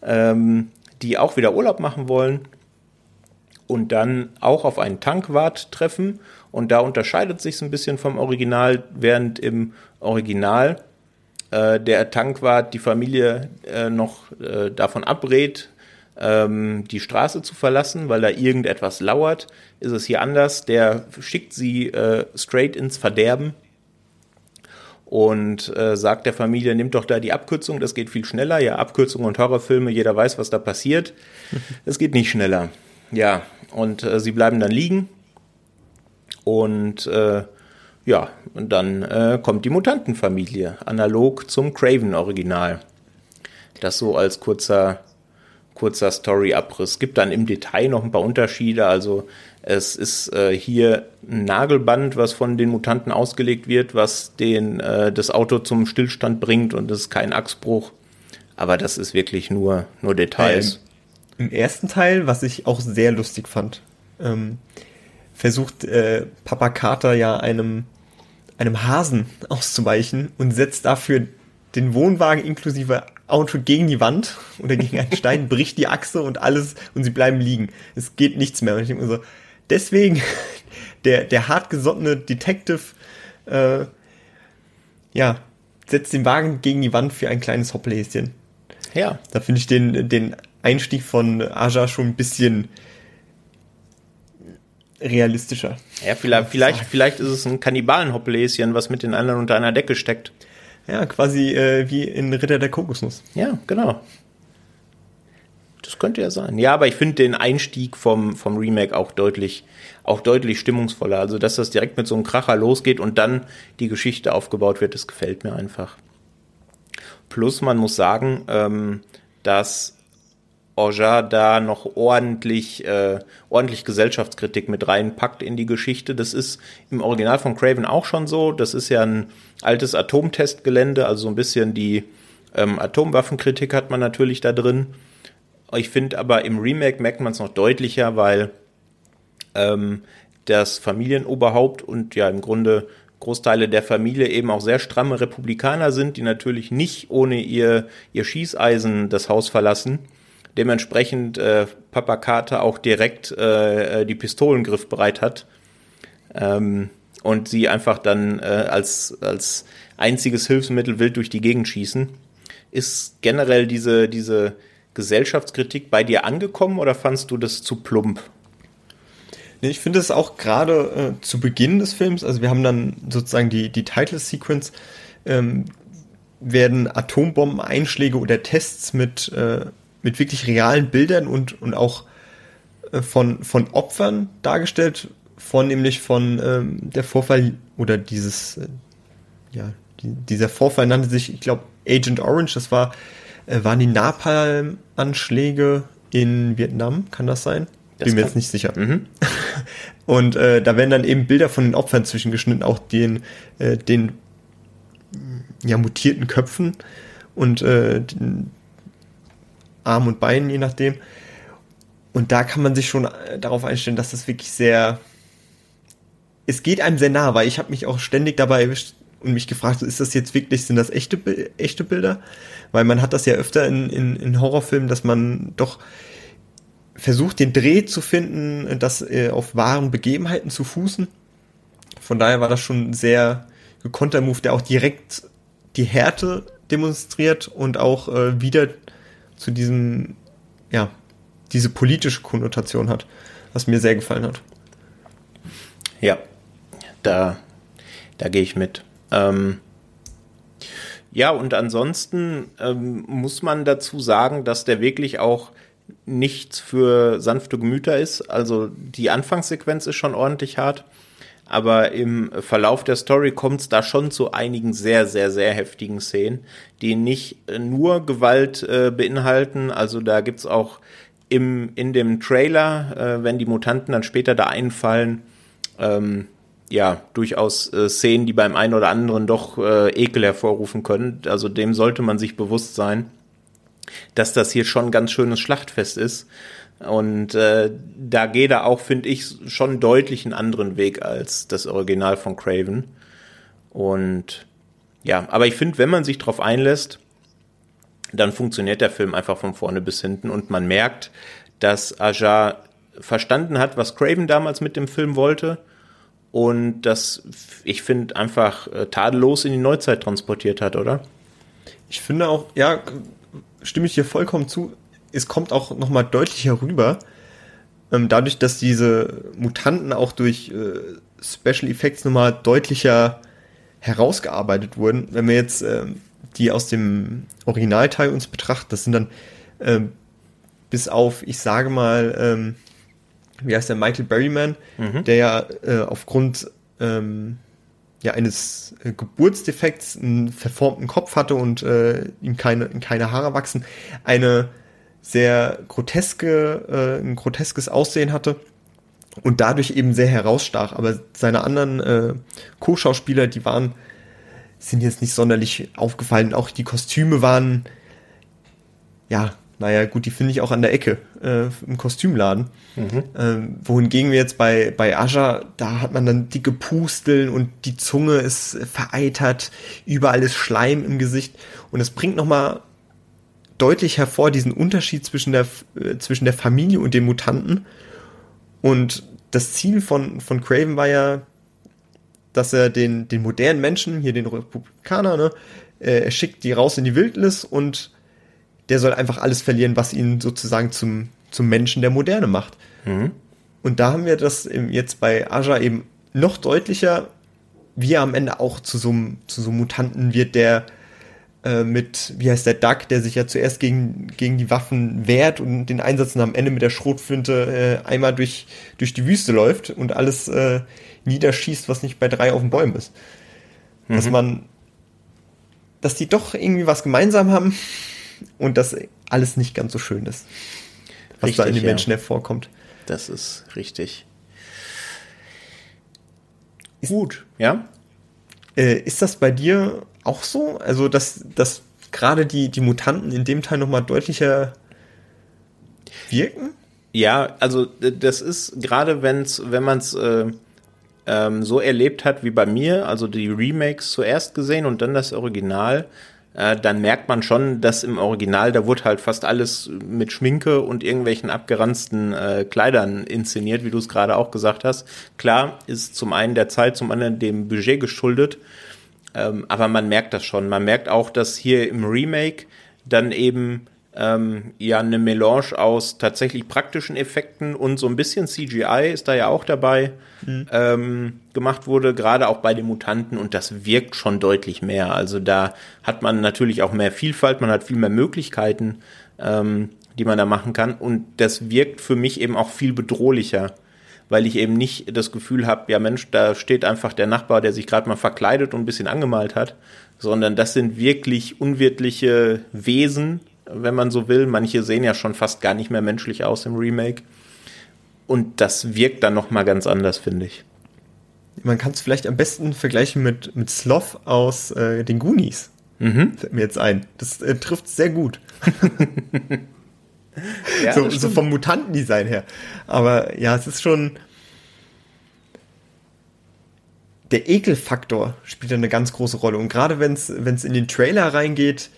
ähm, die auch wieder Urlaub machen wollen und dann auch auf einen Tankwart treffen. Und da unterscheidet sich ein bisschen vom Original, während im Original äh, der Tankwart die Familie äh, noch äh, davon abrät, ähm, die Straße zu verlassen, weil da irgendetwas lauert, ist es hier anders. Der schickt sie äh, straight ins Verderben und äh, sagt der Familie, nimmt doch da die Abkürzung, das geht viel schneller. Ja, Abkürzung und Horrorfilme, jeder weiß, was da passiert. Es geht nicht schneller. Ja, und äh, sie bleiben dann liegen. Und äh, ja, und dann äh, kommt die Mutantenfamilie, analog zum Craven-Original. Das so als kurzer, kurzer Story-Abriss. Gibt dann im Detail noch ein paar Unterschiede. Also es ist äh, hier ein Nagelband, was von den Mutanten ausgelegt wird, was den, äh, das Auto zum Stillstand bringt und es ist kein Achsbruch. Aber das ist wirklich nur, nur Details. Im ersten Teil, was ich auch sehr lustig fand, ähm, versucht äh, Papa Carter ja einem, einem Hasen [laughs] auszuweichen und setzt dafür den Wohnwagen inklusive Auto gegen die Wand [laughs] oder gegen einen Stein, bricht die Achse und alles und sie bleiben liegen. Es geht nichts mehr. Und ich denke mir so, deswegen [laughs] der, der hartgesottene Detective, äh, ja, setzt den Wagen gegen die Wand für ein kleines Hoppläschen. Ja. Da finde ich den, den Einstieg von Aja schon ein bisschen realistischer. Ja, vielleicht, vielleicht, vielleicht ist es ein Kannibalen-Hoppläschen, was mit den anderen unter einer Decke steckt. Ja, quasi äh, wie in Ritter der Kokosnuss. Ja, genau. Das könnte ja sein. Ja, aber ich finde den Einstieg vom, vom Remake auch deutlich, auch deutlich stimmungsvoller. Also, dass das direkt mit so einem Kracher losgeht und dann die Geschichte aufgebaut wird, das gefällt mir einfach. Plus, man muss sagen, ähm, dass Orja da noch ordentlich, äh, ordentlich Gesellschaftskritik mit reinpackt in die Geschichte. Das ist im Original von Craven auch schon so. Das ist ja ein altes Atomtestgelände, also so ein bisschen die ähm, Atomwaffenkritik hat man natürlich da drin. Ich finde aber im Remake merkt man es noch deutlicher, weil ähm, das Familienoberhaupt und ja im Grunde Großteile der Familie eben auch sehr stramme Republikaner sind, die natürlich nicht ohne ihr, ihr Schießeisen das Haus verlassen dementsprechend äh, Papa Carter auch direkt äh, äh, die Pistolen griffbereit hat ähm, und sie einfach dann äh, als, als einziges Hilfsmittel wild durch die Gegend schießen. Ist generell diese, diese Gesellschaftskritik bei dir angekommen oder fandst du das zu plump? Ich finde es auch gerade äh, zu Beginn des Films, also wir haben dann sozusagen die, die Title-Sequence, ähm, werden Atombombeneinschläge oder Tests mit äh, mit wirklich realen Bildern und, und auch äh, von, von Opfern dargestellt, vornehmlich von ähm, der Vorfall oder dieses, äh, ja, die, dieser Vorfall nannte sich, ich glaube, Agent Orange, das war, äh, waren die Napalm-Anschläge in Vietnam, kann das sein? Das Bin mir jetzt nicht sicher. Mhm. [laughs] Und äh, da werden dann eben Bilder von den Opfern zwischengeschnitten, auch den, äh, den ja, mutierten Köpfen und äh, den, Arm und Beinen, je nachdem. Und da kann man sich schon äh, darauf einstellen, dass das wirklich sehr. Es geht einem sehr nah, weil ich habe mich auch ständig dabei erwischt und mich gefragt, ist das jetzt wirklich, sind das echte, echte Bilder? Weil man hat das ja öfter in, in, in Horrorfilmen, dass man doch versucht, den Dreh zu finden, das äh, auf wahren Begebenheiten zu fußen. Von daher war das schon ein sehr gekonnter Move, der auch direkt die Härte demonstriert und auch äh, wieder zu diesem, ja, diese politische Konnotation hat, was mir sehr gefallen hat. Ja, da, da gehe ich mit. Ähm, Ja, und ansonsten ähm, muss man dazu sagen, dass der wirklich auch nichts für sanfte Gemüter ist. Also die Anfangssequenz ist schon ordentlich hart, aber im Verlauf der Story kommt es da schon zu einigen sehr, sehr, sehr heftigen Szenen, die nicht nur Gewalt äh, beinhalten. Also da gibt's auch im, in dem Trailer, äh, wenn die Mutanten dann später da einfallen, ähm, ja, durchaus äh, Szenen, die beim einen oder anderen doch äh, Ekel hervorrufen können. Also dem sollte man sich bewusst sein, dass das hier schon ein ganz schönes Schlachtfest ist. Und äh, da geht er auch, finde ich, schon deutlich einen anderen Weg als das Original von Craven. Und ja, aber ich finde, wenn man sich darauf einlässt, dann funktioniert der Film einfach von vorne bis hinten und man merkt, dass Aja verstanden hat, was Craven damals mit dem Film wollte und das, ich finde, einfach äh, tadellos in die Neuzeit transportiert hat, oder? Ich finde auch, ja, stimme ich dir vollkommen zu. Es kommt auch nochmal deutlicher rüber, ähm, dadurch, dass diese Mutanten auch durch äh, Special Effects nochmal deutlicher herausgearbeitet wurden. Wenn wir jetzt ähm, die aus dem Originalteil uns betrachten, das sind dann ähm, bis auf, ich sage mal, ähm, wie heißt der, Michael Berryman, mhm. der ja äh, aufgrund ähm, ja, eines äh, Geburtsdefekts einen verformten Kopf hatte und äh, ihm keine, keine Haare wachsen, eine sehr groteske, äh, ein groteskes Aussehen hatte und dadurch eben sehr herausstach. Aber seine anderen äh, Co-Schauspieler, die waren, sind jetzt nicht sonderlich aufgefallen. Auch die Kostüme waren, ja, naja, gut, die finde ich auch an der Ecke äh, im Kostümladen. Mhm. Ähm, wohingegen wir jetzt bei, bei Aja, da hat man dann dicke Pusteln und die Zunge ist vereitert, überall ist Schleim im Gesicht und es bringt nochmal deutlich hervor diesen Unterschied zwischen der, äh, zwischen der Familie und den Mutanten. Und das Ziel von, von Craven war ja, dass er den, den modernen Menschen, hier den Republikaner, ne, äh, er schickt die raus in die Wildnis und der soll einfach alles verlieren, was ihn sozusagen zum, zum Menschen der Moderne macht. Mhm. Und da haben wir das jetzt bei Aja eben noch deutlicher, wie er am Ende auch zu so einem, zu so einem Mutanten wird, der äh, mit, wie heißt der Duck, der sich ja zuerst gegen, gegen die Waffen wehrt und den Einsatz am Ende mit der Schrotflinte äh, einmal durch, durch die Wüste läuft und alles äh, niederschießt, was nicht bei drei auf den Bäumen ist. Mhm. Dass man, dass die doch irgendwie was gemeinsam haben, und dass alles nicht ganz so schön ist, was richtig, da in den Menschen ja. hervorkommt. Das ist richtig. Ist, Gut, ja. Äh, ist das bei dir auch so? Also, dass, dass gerade die, die Mutanten in dem Teil nochmal deutlicher wirken? Ja, also das ist gerade, wenn's, wenn man es äh, ähm, so erlebt hat wie bei mir, also die Remakes zuerst gesehen und dann das Original, äh, dann merkt man schon, dass im Original, da wurde halt fast alles mit Schminke und irgendwelchen abgeranzten äh, Kleidern inszeniert, wie du es gerade auch gesagt hast. Klar, ist zum einen der Zeit, zum anderen dem Budget geschuldet, ähm, aber man merkt das schon. Man merkt auch, dass hier im Remake dann eben ähm, ja eine Melange aus tatsächlich praktischen Effekten und so ein bisschen CGI ist da ja auch dabei mhm. ähm, gemacht wurde, gerade auch bei den Mutanten und das wirkt schon deutlich mehr. Also da hat man natürlich auch mehr Vielfalt, man hat viel mehr Möglichkeiten, ähm, die man da machen kann und das wirkt für mich eben auch viel bedrohlicher, weil ich eben nicht das Gefühl habe, ja Mensch, da steht einfach der Nachbar, der sich gerade mal verkleidet und ein bisschen angemalt hat, sondern das sind wirklich unwirtliche Wesen, wenn man so will. Manche sehen ja schon fast gar nicht mehr menschlich aus im Remake. Und das wirkt dann nochmal ganz anders, finde ich. Man kann es vielleicht am besten vergleichen mit, mit Sloth aus äh, den Goonies. Mhm. Fällt mir jetzt ein. Das äh, trifft sehr gut. [laughs] ja, so, so vom Mutantendesign her. Aber ja, es ist schon. Der Ekelfaktor spielt eine ganz große Rolle. Und gerade wenn es in den Trailer reingeht,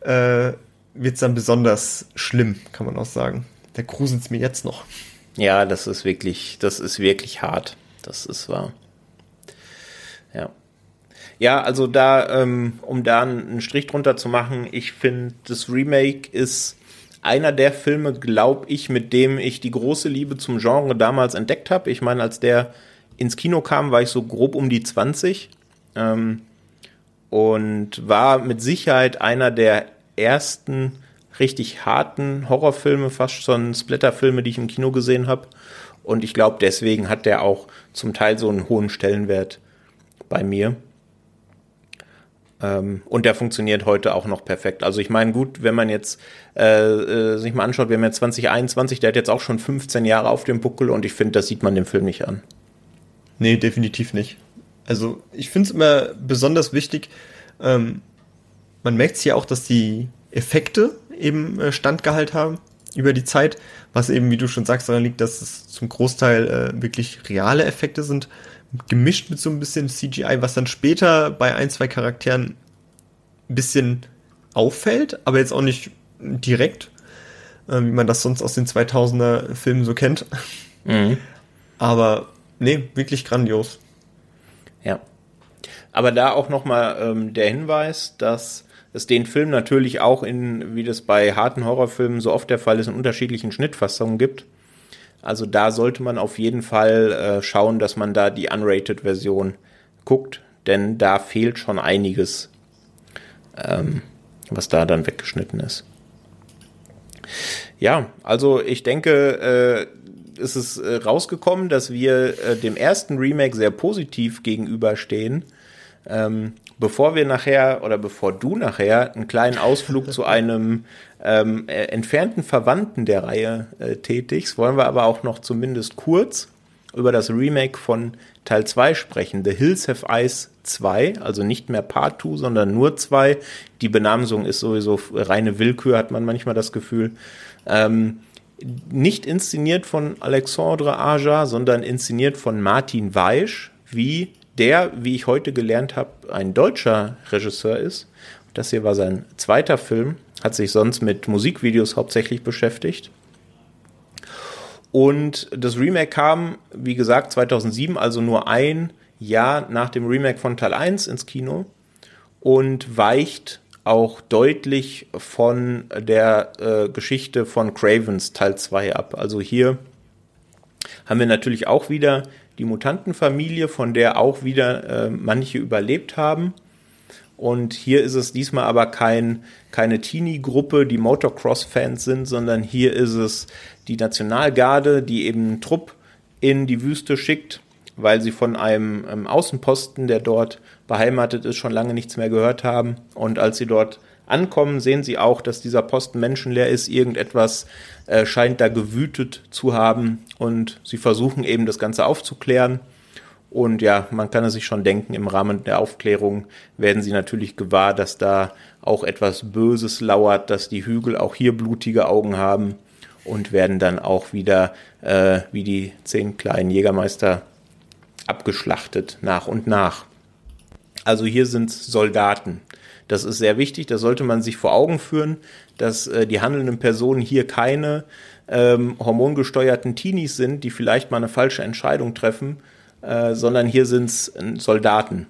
äh, wird es dann besonders schlimm, kann man auch sagen. Da gruselt es mir jetzt noch. Ja, das ist wirklich, das ist wirklich hart. Das ist wahr. Ja. Ja, also da, ähm, um da einen Strich drunter zu machen, ich finde, das Remake ist einer der Filme, glaube ich, mit dem ich die große Liebe zum Genre damals entdeckt habe. Ich meine, als der ins Kino kam, war ich so grob um die 20. Ähm, und war mit Sicherheit einer der ersten richtig harten Horrorfilme, fast schon Splatterfilme, die ich im Kino gesehen habe. Und ich glaube, deswegen hat der auch zum Teil so einen hohen Stellenwert bei mir. Ähm, und der funktioniert heute auch noch perfekt. Also ich meine, gut, wenn man jetzt äh, äh, sich mal anschaut, wir haben ja 2021, der hat jetzt auch schon 15 Jahre auf dem Buckel und ich finde, das sieht man dem Film nicht an. Nee, definitiv nicht. Also ich finde es immer besonders wichtig, ähm, man merkt es ja auch, dass die Effekte eben äh, Standgehalt haben über die Zeit, was eben, wie du schon sagst, daran liegt, dass es zum Großteil äh, wirklich reale Effekte sind, gemischt mit so ein bisschen CGI, was dann später bei ein, zwei Charakteren ein bisschen auffällt, aber jetzt auch nicht direkt, äh, wie man das sonst aus den 2000er Filmen so kennt. Mhm. Aber nee, wirklich grandios. Ja. Aber da auch nochmal ähm, der Hinweis, dass es den Film natürlich auch in, wie das bei harten Horrorfilmen so oft der Fall ist, in unterschiedlichen Schnittfassungen gibt. Also da sollte man auf jeden Fall äh, schauen, dass man da die Unrated-Version guckt, denn da fehlt schon einiges, ähm, was da dann weggeschnitten ist. Ja, also ich denke, äh, ist es äh, rausgekommen, dass wir äh, dem ersten Remake sehr positiv gegenüberstehen. Ähm, bevor wir nachher oder bevor du nachher einen kleinen Ausflug zu einem ähm, äh, entfernten Verwandten der Reihe äh, tätigst, wollen wir aber auch noch zumindest kurz über das Remake von Teil 2 sprechen. The Hills Have Eyes 2, also nicht mehr Part 2, sondern nur 2. Die Benamsung ist sowieso reine Willkür, hat man manchmal das Gefühl. Ähm, nicht inszeniert von Alexandre Aja, sondern inszeniert von Martin Weisch, wie der, wie ich heute gelernt habe, ein deutscher Regisseur ist. Das hier war sein zweiter Film, hat sich sonst mit Musikvideos hauptsächlich beschäftigt. Und das Remake kam, wie gesagt, 2007, also nur ein Jahr nach dem Remake von Teil 1 ins Kino und weicht auch deutlich von der äh, Geschichte von Cravens Teil 2 ab. Also hier haben wir natürlich auch wieder die Mutantenfamilie, von der auch wieder äh, manche überlebt haben. Und hier ist es diesmal aber kein, keine Teenie-Gruppe, die Motocross-Fans sind, sondern hier ist es die Nationalgarde, die eben einen Trupp in die Wüste schickt, weil sie von einem, einem Außenposten, der dort beheimatet ist, schon lange nichts mehr gehört haben. Und als sie dort ankommen, sehen sie auch, dass dieser Posten menschenleer ist. Irgendetwas äh, scheint da gewütet zu haben und sie versuchen eben das Ganze aufzuklären. Und ja, man kann es sich schon denken, im Rahmen der Aufklärung werden sie natürlich gewahr, dass da auch etwas Böses lauert, dass die Hügel auch hier blutige Augen haben und werden dann auch wieder äh, wie die zehn kleinen Jägermeister abgeschlachtet nach und nach. Also hier sind Soldaten. Das ist sehr wichtig, das sollte man sich vor Augen führen, dass äh, die handelnden Personen hier keine ähm, hormongesteuerten Teenies sind, die vielleicht mal eine falsche Entscheidung treffen, äh, sondern hier sind es äh, Soldaten.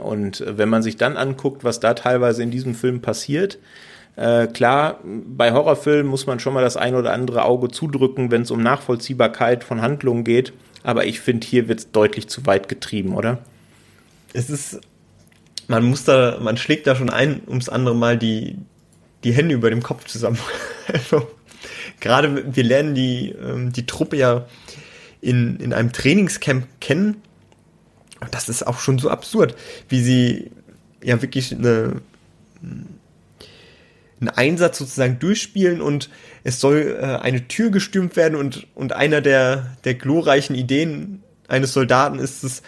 Und äh, wenn man sich dann anguckt, was da teilweise in diesem Film passiert, äh, klar, bei Horrorfilmen muss man schon mal das ein oder andere Auge zudrücken, wenn es um Nachvollziehbarkeit von Handlungen geht. Aber ich finde, hier wird es deutlich zu weit getrieben, oder? Es ist man muss da, man schlägt da schon ein ums andere Mal die, die Hände über dem Kopf zusammen. [laughs] also, gerade wir lernen die, ähm, die Truppe ja in, in einem Trainingscamp kennen. Und das ist auch schon so absurd, wie sie ja wirklich eine, einen Einsatz sozusagen durchspielen und es soll äh, eine Tür gestürmt werden und, und einer der, der glorreichen Ideen eines Soldaten ist es,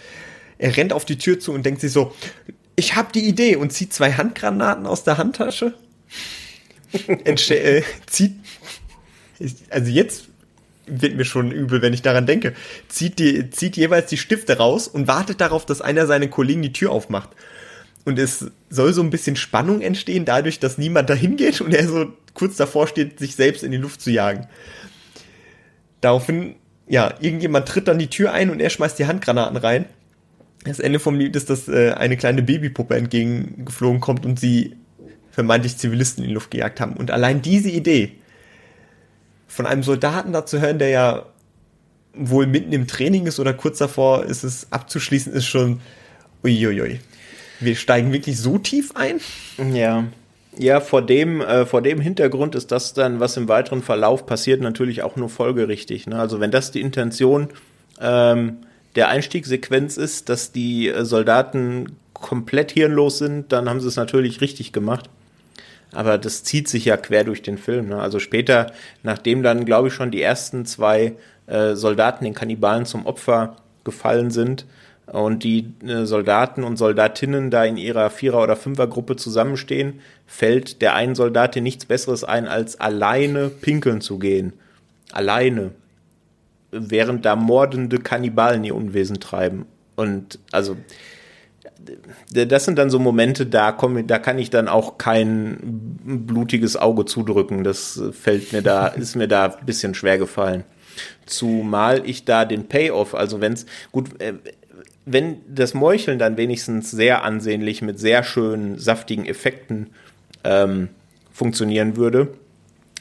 er rennt auf die Tür zu und denkt sich so, ich habe die Idee und zieht zwei Handgranaten aus der Handtasche. [laughs] äh, zieht, also jetzt wird mir schon übel, wenn ich daran denke. Zieht, die, zieht jeweils die Stifte raus und wartet darauf, dass einer seiner Kollegen die Tür aufmacht. Und es soll so ein bisschen Spannung entstehen, dadurch, dass niemand dahin geht und er so kurz davor steht, sich selbst in die Luft zu jagen. Daraufhin, ja, irgendjemand tritt dann die Tür ein und er schmeißt die Handgranaten rein. Das Ende vom Lied ist, dass äh, eine kleine Babypuppe entgegengeflogen kommt und sie vermeintlich Zivilisten in die Luft gejagt haben. Und allein diese Idee von einem Soldaten da zu hören, der ja wohl mitten im Training ist oder kurz davor ist es abzuschließen, ist schon uiuiui. Wir steigen wirklich so tief ein? Ja. Ja, vor dem, äh, vor dem Hintergrund ist das dann, was im weiteren Verlauf passiert, natürlich auch nur folgerichtig. Ne? Also wenn das die Intention ähm, der Einstiegssequenz ist, dass die äh, Soldaten komplett hirnlos sind, dann haben sie es natürlich richtig gemacht. Aber das zieht sich ja quer durch den Film. Ne? Also später, nachdem dann, glaube ich, schon die ersten zwei äh, Soldaten den Kannibalen zum Opfer gefallen sind und die äh, Soldaten und Soldatinnen da in ihrer Vierer- oder Fünfergruppe zusammenstehen, fällt der einen Soldatin nichts Besseres ein, als alleine pinkeln zu gehen. Alleine. Während da mordende Kannibalen ihr Unwesen treiben. Und also das sind dann so Momente, da komme, da kann ich dann auch kein blutiges Auge zudrücken. Das fällt mir da, [laughs] ist mir da ein bisschen schwer gefallen. Zumal ich da den Payoff, also wenn's, gut, äh, wenn das Meucheln dann wenigstens sehr ansehnlich mit sehr schönen, saftigen Effekten ähm, funktionieren würde,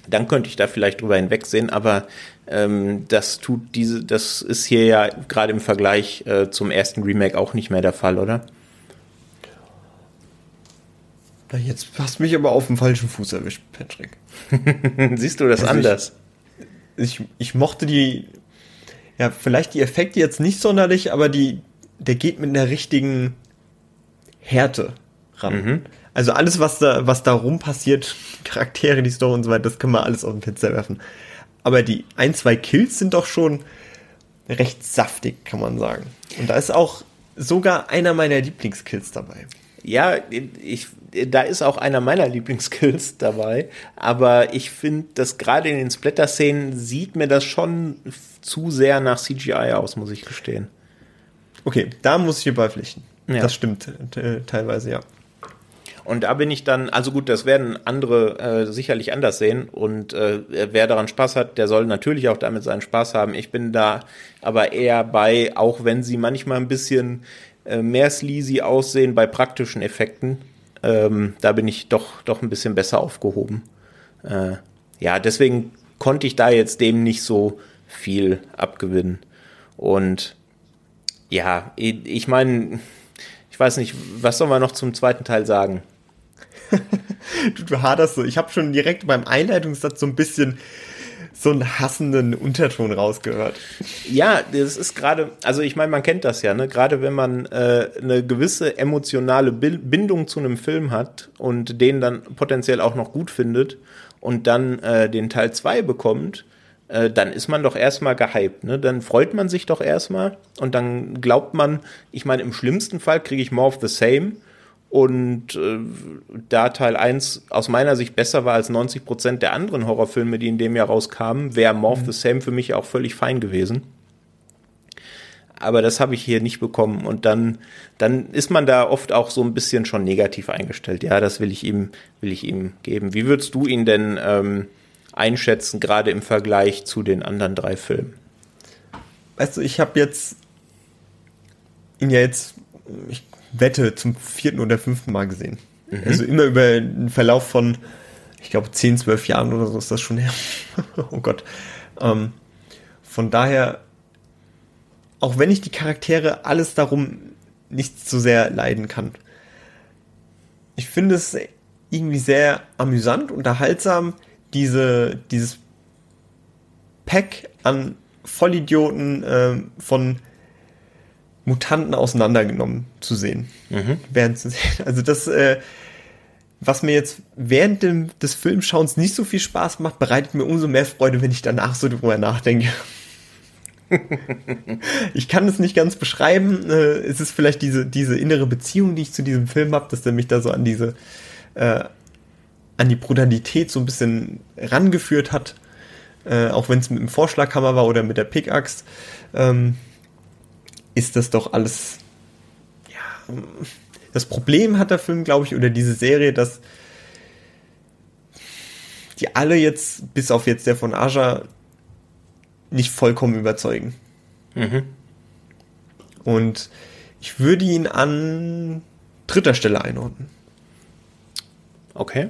dann könnte ich da vielleicht drüber hinwegsehen, aber ähm, das tut diese, das ist hier ja gerade im Vergleich äh, zum ersten Remake auch nicht mehr der Fall, oder? Jetzt hast du mich aber auf dem falschen Fuß erwischt, Patrick. [laughs] Siehst du das also anders? Ich, ich, ich, mochte die, ja, vielleicht die Effekte jetzt nicht sonderlich, aber die, der geht mit einer richtigen Härte ran. Mhm. Also alles, was da, was da rum passiert, Charaktere, die Story und so weiter, das kann man alles auf den Pizza werfen. Aber die ein, zwei Kills sind doch schon recht saftig, kann man sagen. Und da ist auch sogar einer meiner Lieblingskills dabei. Ja, ich, da ist auch einer meiner Lieblingskills dabei, aber ich finde, dass gerade in den Splatter-Szenen sieht mir das schon zu sehr nach CGI aus, muss ich gestehen. Okay, da muss ich dir beipflichten. Ja. Das stimmt äh, teilweise, ja. Und da bin ich dann, also gut, das werden andere äh, sicherlich anders sehen. Und äh, wer daran Spaß hat, der soll natürlich auch damit seinen Spaß haben. Ich bin da aber eher bei, auch wenn sie manchmal ein bisschen äh, mehr sleazy aussehen bei praktischen Effekten. Ähm, da bin ich doch, doch ein bisschen besser aufgehoben. Äh, ja, deswegen konnte ich da jetzt dem nicht so viel abgewinnen. Und ja, ich meine, ich weiß nicht, was soll man noch zum zweiten Teil sagen? [laughs] du, du haderst so. Ich habe schon direkt beim Einleitungssatz so ein bisschen so einen hassenden Unterton rausgehört. Ja, das ist gerade, also ich meine, man kennt das ja, ne? Gerade wenn man äh, eine gewisse emotionale Bindung zu einem Film hat und den dann potenziell auch noch gut findet und dann äh, den Teil 2 bekommt, äh, dann ist man doch erstmal gehypt, ne? Dann freut man sich doch erstmal und dann glaubt man, ich meine, im schlimmsten Fall kriege ich more of the same und äh, da Teil 1 aus meiner Sicht besser war als 90 Prozent der anderen Horrorfilme, die in dem Jahr rauskamen, wäre Morph mhm. the Same für mich auch völlig fein gewesen. Aber das habe ich hier nicht bekommen. Und dann, dann ist man da oft auch so ein bisschen schon negativ eingestellt. Ja, das will ich ihm, will ich ihm geben. Wie würdest du ihn denn ähm, einschätzen, gerade im Vergleich zu den anderen drei Filmen? Weißt du, ich habe jetzt ihn ja jetzt, ich Wette zum vierten oder fünften Mal gesehen. Mhm. Also immer über einen Verlauf von, ich glaube, 10, 12 Jahren oder so ist das schon her. [laughs] oh Gott. Ähm, von daher, auch wenn ich die Charaktere alles darum nicht so sehr leiden kann, ich finde es irgendwie sehr amüsant, unterhaltsam, diese, dieses Pack an Vollidioten äh, von Mutanten auseinandergenommen zu sehen. Mhm. Während, [laughs] also das, äh, was mir jetzt während dem, des Filmschauens nicht so viel Spaß macht, bereitet mir umso mehr Freude, wenn ich danach so drüber nachdenke. [laughs] ich kann es nicht ganz beschreiben. Äh, es ist vielleicht diese, diese innere Beziehung, die ich zu diesem Film habe, dass der mich da so an diese, äh, an die Brutalität so ein bisschen rangeführt hat. Äh, auch wenn es mit dem Vorschlaghammer war oder mit der Pickaxe. Ähm, ist das doch alles. Ja. Das Problem hat der Film, glaube ich, oder diese Serie, dass die alle jetzt, bis auf jetzt der von Aja, nicht vollkommen überzeugen. Mhm. Und ich würde ihn an dritter Stelle einordnen. Okay.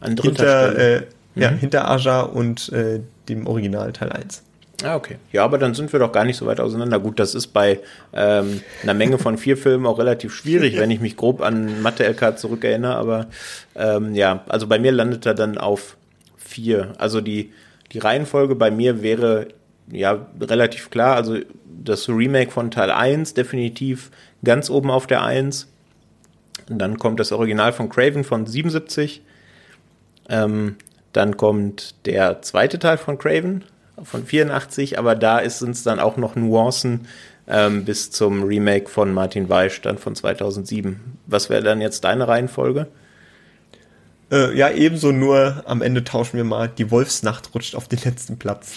An dritter hinter, Stelle. Äh, mhm. Ja, hinter Aja und äh, dem Original Teil 1. Ah, okay. Ja, aber dann sind wir doch gar nicht so weit auseinander. Gut, das ist bei ähm, einer Menge von vier Filmen auch relativ schwierig, wenn ich mich grob an Mathe-LK zurückerinnere. Aber ähm, ja, also bei mir landet er dann auf vier. Also die, die Reihenfolge bei mir wäre ja relativ klar. Also das Remake von Teil 1 definitiv ganz oben auf der 1. Und dann kommt das Original von Craven von 77. Ähm, dann kommt der zweite Teil von Craven von 84, aber da sind es dann auch noch Nuancen ähm, bis zum Remake von Martin Weisch dann von 2007. Was wäre dann jetzt deine Reihenfolge? Äh, ja, ebenso, nur am Ende tauschen wir mal. Die Wolfsnacht rutscht auf den letzten Platz.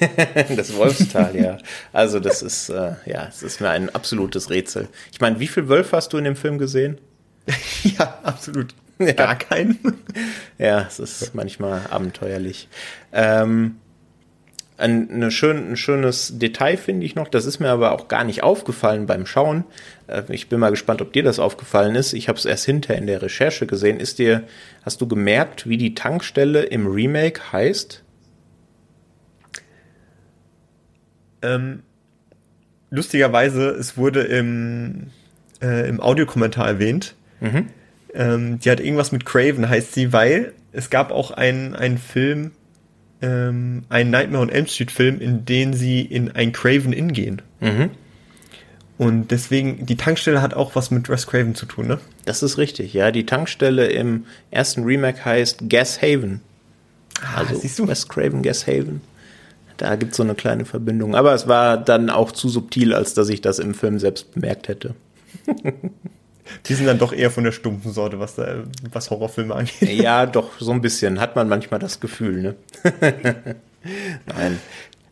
[laughs] das Wolfstal, ja. Also das ist, äh, ja, es ist mir ein absolutes Rätsel. Ich meine, wie viel Wölfe hast du in dem Film gesehen? [laughs] ja, absolut. Ja. Gar keinen. ja, es ist manchmal abenteuerlich. Ähm, ein, eine schön, ein schönes Detail finde ich noch, das ist mir aber auch gar nicht aufgefallen beim Schauen. Äh, ich bin mal gespannt, ob dir das aufgefallen ist. Ich habe es erst hinter in der Recherche gesehen. Ist dir, hast du gemerkt, wie die Tankstelle im Remake heißt? Ähm, lustigerweise, es wurde im, äh, im Audiokommentar erwähnt. Mhm. Ähm, die hat irgendwas mit Craven, heißt sie, weil es gab auch einen, einen Film, ähm, einen Nightmare on Elm Street Film, in den sie in ein Craven Inn gehen. Mhm. Und deswegen, die Tankstelle hat auch was mit Wes Craven zu tun, ne? Das ist richtig, ja. Die Tankstelle im ersten Remake heißt Gas Haven. Ah, also siehst du? Wes Craven Gas Haven. Da gibt es so eine kleine Verbindung. Aber es war dann auch zu subtil, als dass ich das im Film selbst bemerkt hätte. [laughs] Die sind dann doch eher von der stumpfen Sorte, was, da, was Horrorfilme angeht. Ja, doch, so ein bisschen. Hat man manchmal das Gefühl, ne? [laughs] Nein.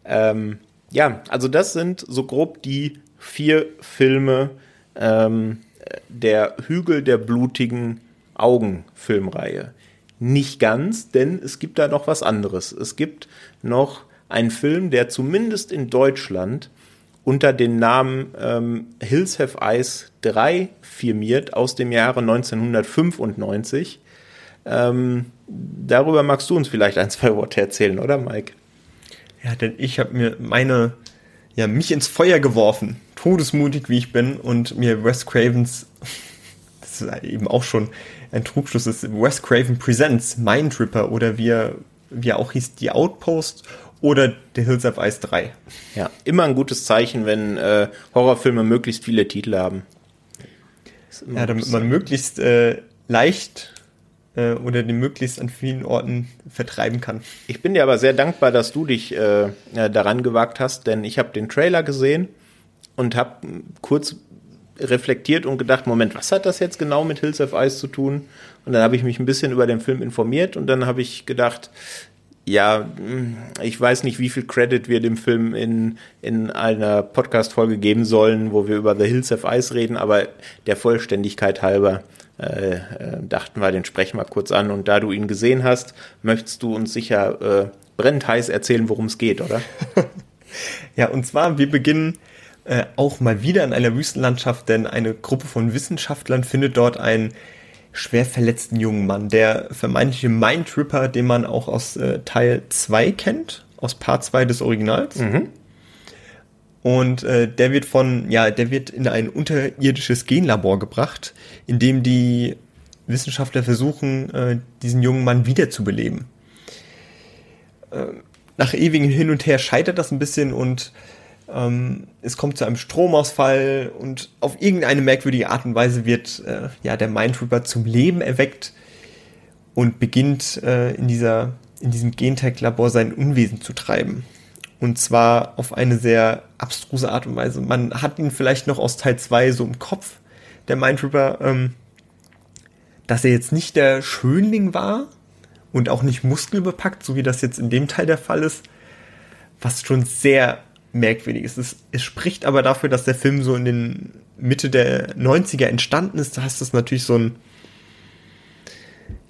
Ähm, ja, also das sind so grob die vier Filme ähm, der Hügel der blutigen Augen Filmreihe. Nicht ganz, denn es gibt da noch was anderes. Es gibt noch einen Film, der zumindest in Deutschland unter dem Namen ähm, Hills Have Eyes 3 firmiert aus dem Jahre 1995. Ähm, darüber magst du uns vielleicht ein, zwei Worte erzählen, oder Mike? Ja, denn ich habe mir meine, ja, mich ins Feuer geworfen, todesmutig wie ich bin und mir Wes Cravens, [laughs] das ist eben auch schon ein Trugschluss, ist Wes Craven Presents Mind Ripper oder wie er, wie er auch hieß, die Outpost oder The Hills of Ice 3. Ja, immer ein gutes Zeichen, wenn äh, Horrorfilme möglichst viele Titel haben. Ja, damit man möglichst äh, leicht äh, oder den möglichst an vielen Orten vertreiben kann. Ich bin dir aber sehr dankbar, dass du dich äh, daran gewagt hast, denn ich habe den Trailer gesehen und habe kurz reflektiert und gedacht, Moment, was hat das jetzt genau mit Hills of Ice zu tun? Und dann habe ich mich ein bisschen über den Film informiert und dann habe ich gedacht, ja, ich weiß nicht, wie viel Credit wir dem Film in, in einer Podcast-Folge geben sollen, wo wir über The Hills of Ice reden, aber der Vollständigkeit halber äh, äh, dachten wir, den sprechen wir kurz an. Und da du ihn gesehen hast, möchtest du uns sicher äh, brennend heiß erzählen, worum es geht, oder? [laughs] ja, und zwar, wir beginnen äh, auch mal wieder in einer Wüstenlandschaft, denn eine Gruppe von Wissenschaftlern findet dort ein schwer verletzten jungen Mann. Der vermeintliche Mindtripper, den man auch aus äh, Teil 2 kennt, aus Part 2 des Originals. Mhm. Und äh, der wird von, ja, der wird in ein unterirdisches Genlabor gebracht, in dem die Wissenschaftler versuchen, äh, diesen jungen Mann wiederzubeleben. Äh, nach ewigem Hin und Her scheitert das ein bisschen und ähm, es kommt zu einem Stromausfall und auf irgendeine merkwürdige Art und Weise wird äh, ja der Mindtrooper zum Leben erweckt und beginnt äh, in dieser in diesem Gentech-Labor sein Unwesen zu treiben. Und zwar auf eine sehr abstruse Art und Weise. Man hat ihn vielleicht noch aus Teil 2 so im Kopf, der Mindtrooper, ähm, dass er jetzt nicht der Schönling war und auch nicht muskelbepackt, so wie das jetzt in dem Teil der Fall ist, was schon sehr merkwürdig ist. Es, es spricht aber dafür, dass der Film so in den Mitte der 90er entstanden ist. Da hast du natürlich so ein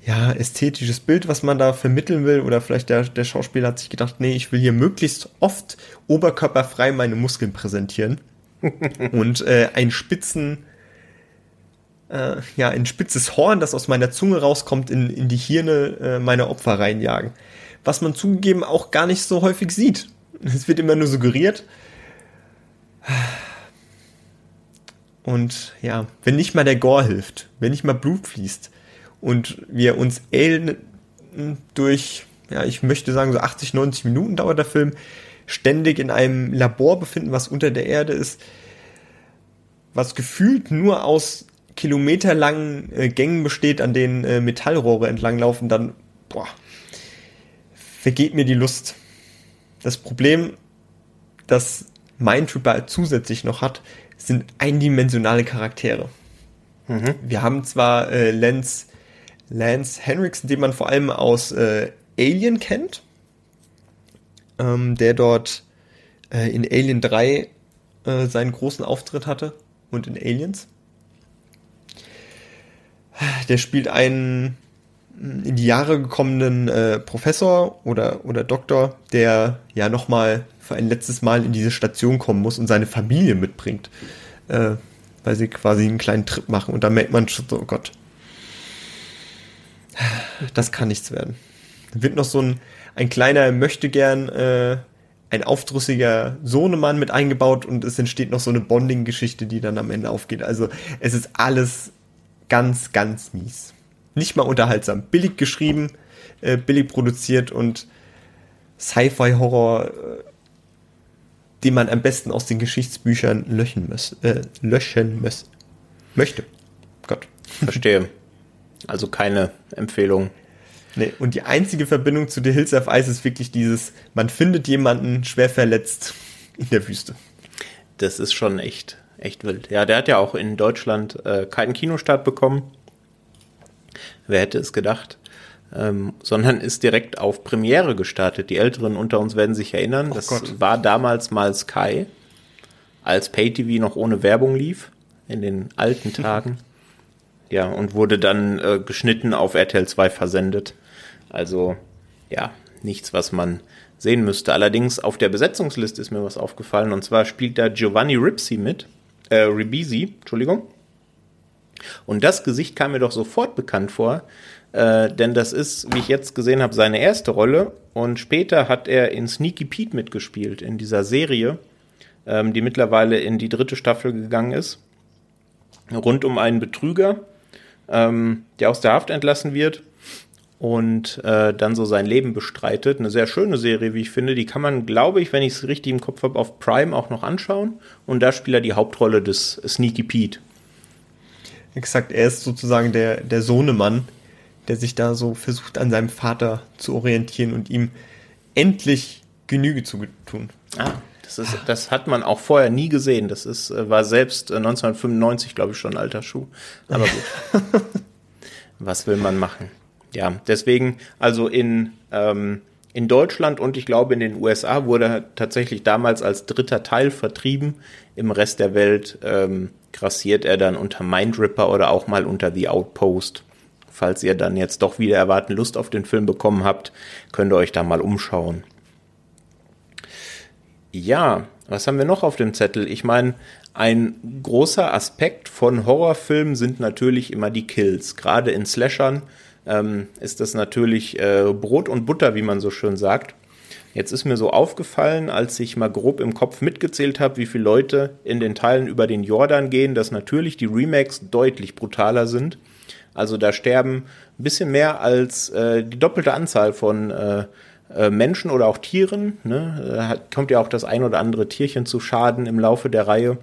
ja, ästhetisches Bild, was man da vermitteln will. Oder vielleicht der, der Schauspieler hat sich gedacht, nee, ich will hier möglichst oft oberkörperfrei meine Muskeln präsentieren. [laughs] und äh, einen spitzen, äh, ja, ein spitzes Horn, das aus meiner Zunge rauskommt, in, in die Hirne äh, meiner Opfer reinjagen. Was man zugegeben auch gar nicht so häufig sieht Es wird immer nur suggeriert. Und ja, wenn nicht mal der Gore hilft, wenn nicht mal Blut fließt und wir uns Alien durch, ja, ich möchte sagen, so 80, 90 Minuten dauert der Film, ständig in einem Labor befinden, was unter der Erde ist, was gefühlt nur aus kilometerlangen äh, Gängen besteht, an denen äh, Metallrohre entlanglaufen, dann, boah, vergeht mir die Lust. Das Problem, das Mindtripper zusätzlich noch hat, sind eindimensionale Charaktere. Mhm. Wir haben zwar äh, Lance, Lance Henriksen, den man vor allem aus äh, Alien kennt, ähm, der dort äh, in Alien 3 äh, seinen großen Auftritt hatte und in Aliens. Der spielt einen in die Jahre gekommenen äh, Professor oder, oder Doktor, der ja nochmal für ein letztes Mal in diese Station kommen muss und seine Familie mitbringt, äh, weil sie quasi einen kleinen Trip machen und da merkt man schon so, oh Gott, das kann nichts werden. Da wird noch so ein, ein kleiner möchte gern äh, ein aufdrüssiger Sohnemann mit eingebaut und es entsteht noch so eine Bonding-Geschichte, die dann am Ende aufgeht. Also es ist alles ganz, ganz mies. Nicht mal unterhaltsam. Billig geschrieben, äh, billig produziert und Sci-Fi-Horror, äh, den man am besten aus den Geschichtsbüchern löschen, muss, äh, löschen muss, möchte. Gott. [laughs] Verstehe. Also keine Empfehlung. Nee, und die einzige Verbindung zu The Hills of Ice ist wirklich dieses, man findet jemanden schwer verletzt in der Wüste. Das ist schon echt, echt wild. Ja, der hat ja auch in Deutschland äh, keinen Kinostart bekommen. Wer hätte es gedacht? Ähm, sondern ist direkt auf Premiere gestartet. Die Älteren unter uns werden sich erinnern, oh das Gott. war damals mal Sky, als PayTV noch ohne Werbung lief, in den alten Tagen. [laughs] Ja, und wurde dann äh, geschnitten auf RTL 2 versendet. Also, ja, nichts, was man sehen müsste. Allerdings auf der Besetzungsliste ist mir was aufgefallen. Und zwar spielt da Giovanni Ripsi mit. Äh, Ribisi, Entschuldigung. Und das Gesicht kam mir doch sofort bekannt vor. Äh, denn das ist, wie ich jetzt gesehen habe, seine erste Rolle. Und später hat er in Sneaky Pete mitgespielt, in dieser Serie, ähm, die mittlerweile in die dritte Staffel gegangen ist. Rund um einen Betrüger, ähm, der aus der Haft entlassen wird und äh, dann so sein Leben bestreitet. Eine sehr schöne Serie, wie ich finde. Die kann man, glaube ich, wenn ich es richtig im Kopf habe, auf Prime auch noch anschauen. Und da spielt er die Hauptrolle des Sneaky Pete. Exakt, er ist sozusagen der, der Sohnemann, der sich da so versucht, an seinem Vater zu orientieren und ihm endlich Genüge zu tun. Ah, das, ist, das hat man auch vorher nie gesehen. Das ist, äh, war selbst 1995, äh, glaube ich, schon ein alter Schuh. Aber gut. [laughs] Was will man machen? Ja, deswegen, also in, ähm, in Deutschland und ich glaube in den USA wurde er tatsächlich damals als dritter Teil vertrieben. Im Rest der Welt ähm, grassiert er dann unter Mindripper oder auch mal unter The Outpost. Falls ihr dann jetzt doch wieder erwarten Lust auf den Film bekommen habt, könnt ihr euch da mal umschauen. Ja, was haben wir noch auf dem Zettel? Ich meine, ein großer Aspekt von Horrorfilmen sind natürlich immer die Kills. Gerade in Slashern ähm, ist das natürlich äh, Brot und Butter, wie man so schön sagt. Jetzt ist mir so aufgefallen, als ich mal grob im Kopf mitgezählt habe, wie viele Leute in den Teilen über den Jordan gehen, dass natürlich die Remakes deutlich brutaler sind. Also da sterben ein bisschen mehr als äh, die doppelte Anzahl von äh, äh, Menschen oder auch Tieren. Ne? Äh, kommt ja auch das ein oder andere Tierchen zu Schaden im Laufe der Reihe.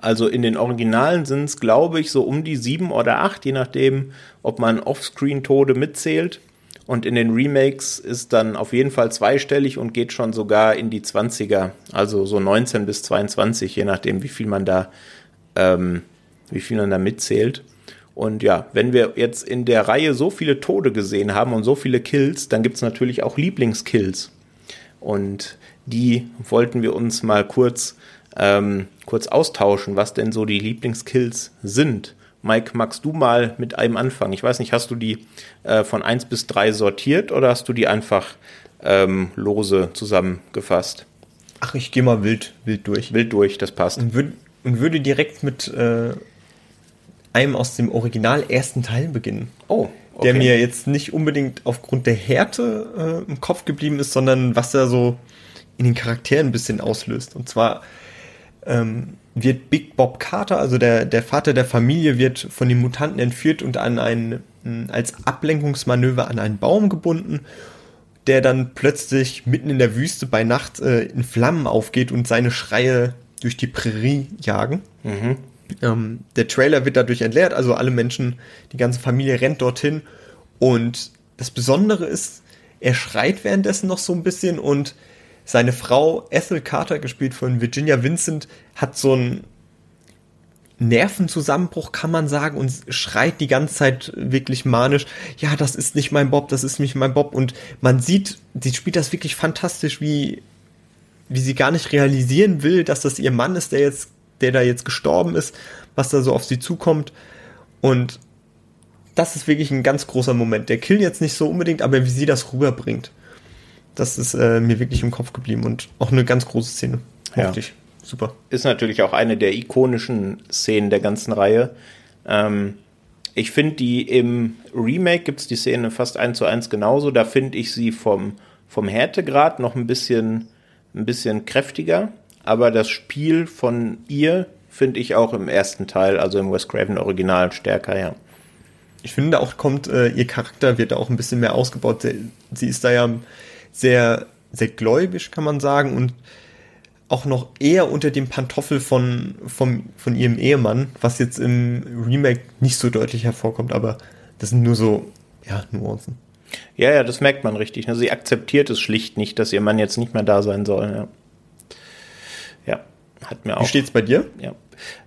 Also in den Originalen sind es, glaube ich, so um die sieben oder acht, je nachdem, ob man Offscreen-Tode mitzählt. Und in den Remakes ist dann auf jeden Fall zweistellig und geht schon sogar in die 20er, also so 19 bis 22, je nachdem, wie viel man da, ähm, wie viel man da mitzählt. Und ja, wenn wir jetzt in der Reihe so viele Tode gesehen haben und so viele Kills, dann gibt es natürlich auch Lieblingskills. Und die wollten wir uns mal kurz ähm, kurz austauschen, was denn so die Lieblingskills sind. Mike, magst du mal mit einem anfangen? Ich weiß nicht, hast du die äh, von 1 bis 3 sortiert oder hast du die einfach ähm, lose zusammengefasst? Ach, ich gehe mal wild, wild durch. Wild durch, das passt. Und, würd, und würde direkt mit äh, einem aus dem Original ersten Teil beginnen. Oh, okay. Der mir jetzt nicht unbedingt aufgrund der Härte äh, im Kopf geblieben ist, sondern was er so in den Charakteren ein bisschen auslöst. Und zwar ähm, wird Big Bob Carter, also der, der Vater der Familie, wird von den Mutanten entführt und an einen, als Ablenkungsmanöver an einen Baum gebunden, der dann plötzlich mitten in der Wüste bei Nacht äh, in Flammen aufgeht und seine Schreie durch die Prärie jagen. Mhm. Ähm, der Trailer wird dadurch entleert, also alle Menschen, die ganze Familie rennt dorthin. Und das Besondere ist, er schreit währenddessen noch so ein bisschen und seine Frau Ethel Carter, gespielt von Virginia Vincent, hat so einen Nervenzusammenbruch, kann man sagen, und schreit die ganze Zeit wirklich manisch, ja, das ist nicht mein Bob, das ist nicht mein Bob. Und man sieht, sie spielt das wirklich fantastisch, wie, wie sie gar nicht realisieren will, dass das ihr Mann ist, der jetzt, der da jetzt gestorben ist, was da so auf sie zukommt. Und das ist wirklich ein ganz großer Moment. Der Kill jetzt nicht so unbedingt, aber wie sie das rüberbringt. Das ist äh, mir wirklich im Kopf geblieben und auch eine ganz große Szene. Ja. Super. Ist natürlich auch eine der ikonischen Szenen der ganzen Reihe. Ähm, ich finde die im Remake gibt es die Szene fast eins zu eins genauso. Da finde ich sie vom, vom Härtegrad noch ein bisschen, ein bisschen kräftiger. Aber das Spiel von ihr finde ich auch im ersten Teil, also im Wes Craven Original, stärker, ja. Ich finde auch kommt, äh, ihr Charakter wird auch ein bisschen mehr ausgebaut. Sie, sie ist da ja sehr, sehr gläubig, kann man sagen, und auch noch eher unter dem Pantoffel von, von, von ihrem Ehemann, was jetzt im Remake nicht so deutlich hervorkommt, aber das sind nur so, ja, Nuancen. Ja, ja, das merkt man richtig. Ne? Sie akzeptiert es schlicht nicht, dass ihr Mann jetzt nicht mehr da sein soll. Ja, ja hat mir auch. Wie steht's bei dir? Ja.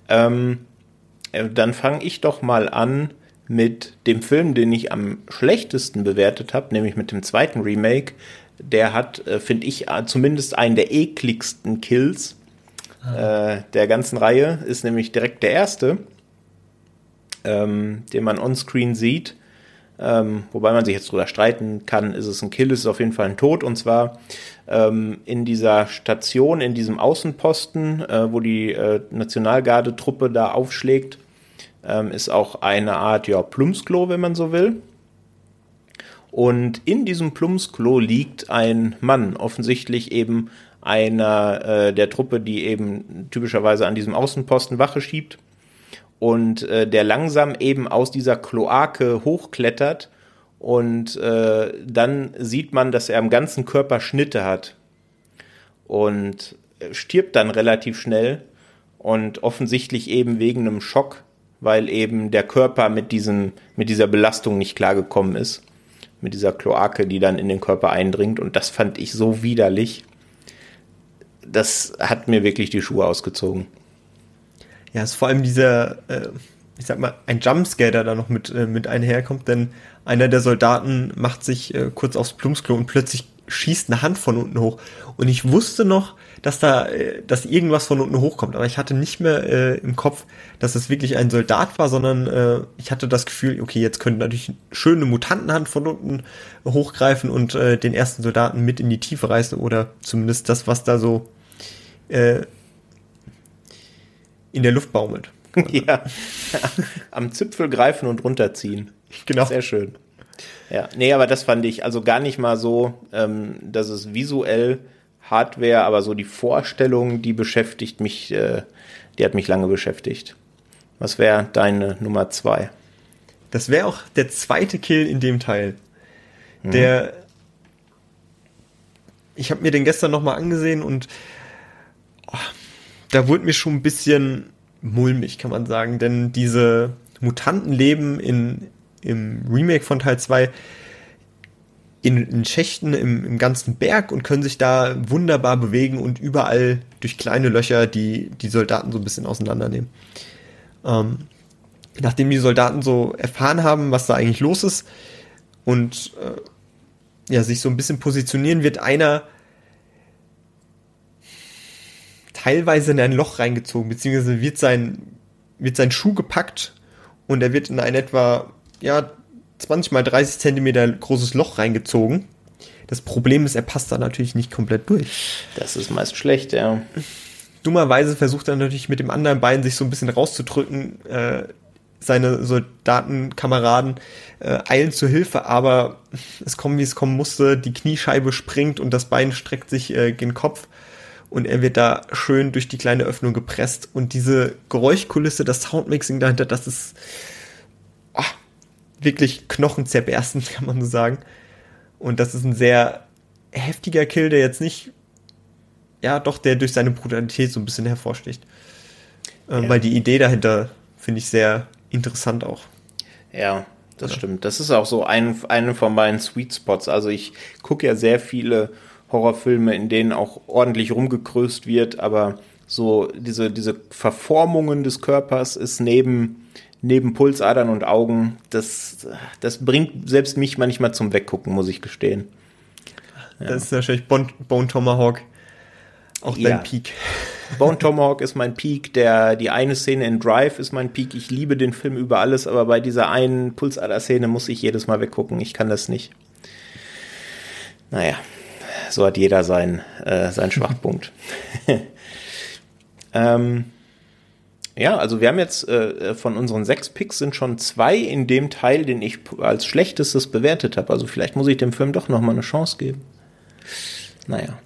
Ähm, äh, dann fange ich doch mal an mit dem Film, den ich am schlechtesten bewertet habe, nämlich mit dem zweiten Remake, der hat, äh, finde ich, äh, zumindest einen der ekligsten Kills ah. äh, der ganzen Reihe. Ist nämlich direkt der erste, ähm, den man onscreen sieht. Ähm, wobei man sich jetzt drüber streiten kann, ist es ein Kill, ist es auf jeden Fall ein Tod. Und zwar ähm, in dieser Station, in diesem Außenposten, äh, wo die äh, Nationalgarde-Truppe da aufschlägt, ähm, ist auch eine Art ja, Plumpsklo, wenn man so will. Und in diesem Plumpsklo liegt ein Mann, offensichtlich eben einer äh, der Truppe, die eben typischerweise an diesem Außenposten Wache schiebt und äh, der langsam eben aus dieser Kloake hochklettert und äh, dann sieht man, dass er am ganzen Körper Schnitte hat und stirbt dann relativ schnell und offensichtlich eben wegen einem Schock, weil eben der Körper mit diesem mit dieser Belastung nicht klargekommen ist mit dieser Kloake, die dann in den Körper eindringt. Und das fand ich so widerlich. Das hat mir wirklich die Schuhe ausgezogen. Ja, es ist vor allem dieser, äh, ich sag mal, ein Jumpscare, der da noch mit, äh, mit einherkommt, denn einer der Soldaten macht sich äh, kurz aufs Plumpsklo und plötzlich schießt eine Hand von unten hoch. Und ich wusste noch, dass da, äh, dass irgendwas von unten hochkommt, aber ich hatte nicht mehr äh, im Kopf, dass es wirklich ein Soldat war, sondern äh, ich hatte das Gefühl, okay, jetzt könnte natürlich schöne Mutantenhand von unten hochgreifen und äh, den ersten Soldaten mit in die Tiefe reißen oder zumindest das, was da so äh, in der Luft baumelt. [laughs] ja, am Zipfel greifen und runterziehen. Genau. Sehr schön. Ja, nee, aber das fand ich also gar nicht mal so, ähm, dass es visuell Hardware, aber so die Vorstellung, die beschäftigt mich, äh, die hat mich lange beschäftigt. Was wäre deine Nummer zwei? Das wäre auch der zweite Kill in dem Teil. Mhm. Der. Ich habe mir den gestern nochmal angesehen und oh, da wurde mir schon ein bisschen mulmig, kann man sagen, denn diese Mutanten leben in, im Remake von Teil 2 in, in Schächten im, im ganzen Berg und können sich da wunderbar bewegen und überall durch kleine Löcher die, die Soldaten so ein bisschen auseinandernehmen. Ähm, nachdem die Soldaten so erfahren haben, was da eigentlich los ist und äh, ja, sich so ein bisschen positionieren, wird einer teilweise in ein Loch reingezogen, beziehungsweise wird sein, wird sein Schuh gepackt und er wird in ein etwa ja, 20 mal 30 Zentimeter großes Loch reingezogen. Das Problem ist, er passt da natürlich nicht komplett durch. Das ist meist schlecht, ja. Dummerweise versucht er natürlich mit dem anderen Bein sich so ein bisschen rauszudrücken. Äh, seine Soldatenkameraden äh, eilen zur Hilfe, aber es kommt, wie es kommen musste. Die Kniescheibe springt und das Bein streckt sich äh, gen Kopf und er wird da schön durch die kleine Öffnung gepresst. Und diese Geräuschkulisse, das Soundmixing dahinter, das ist wirklich knochenzerberstend, [laughs] kann man so sagen. Und das ist ein sehr heftiger Kill, der jetzt nicht, ja, doch, der durch seine Brutalität so ein bisschen hervorsticht. Ähm, ja. Weil die Idee dahinter finde ich sehr interessant auch. Ja, das ja. stimmt. Das ist auch so ein, eine von meinen Sweet Spots. Also ich gucke ja sehr viele Horrorfilme, in denen auch ordentlich rumgekröst wird, aber so diese, diese Verformungen des Körpers ist neben, neben Pulsadern und Augen, das, das bringt selbst mich manchmal zum Weggucken, muss ich gestehen. Ja. Das ist wahrscheinlich Bone, Bone Tomahawk auch dein ja. Peak. [laughs] Bone Tomahawk ist mein Peak, der, die eine Szene in Drive ist mein Peak. Ich liebe den Film über alles, aber bei dieser einen Pulsader-Szene muss ich jedes Mal weggucken. Ich kann das nicht. Naja, so hat jeder sein, äh, seinen [laughs] Schwachpunkt. [laughs] ähm, ja, also wir haben jetzt äh, von unseren sechs Picks sind schon zwei in dem Teil, den ich als schlechtestes bewertet habe. Also vielleicht muss ich dem Film doch noch mal eine Chance geben. Naja,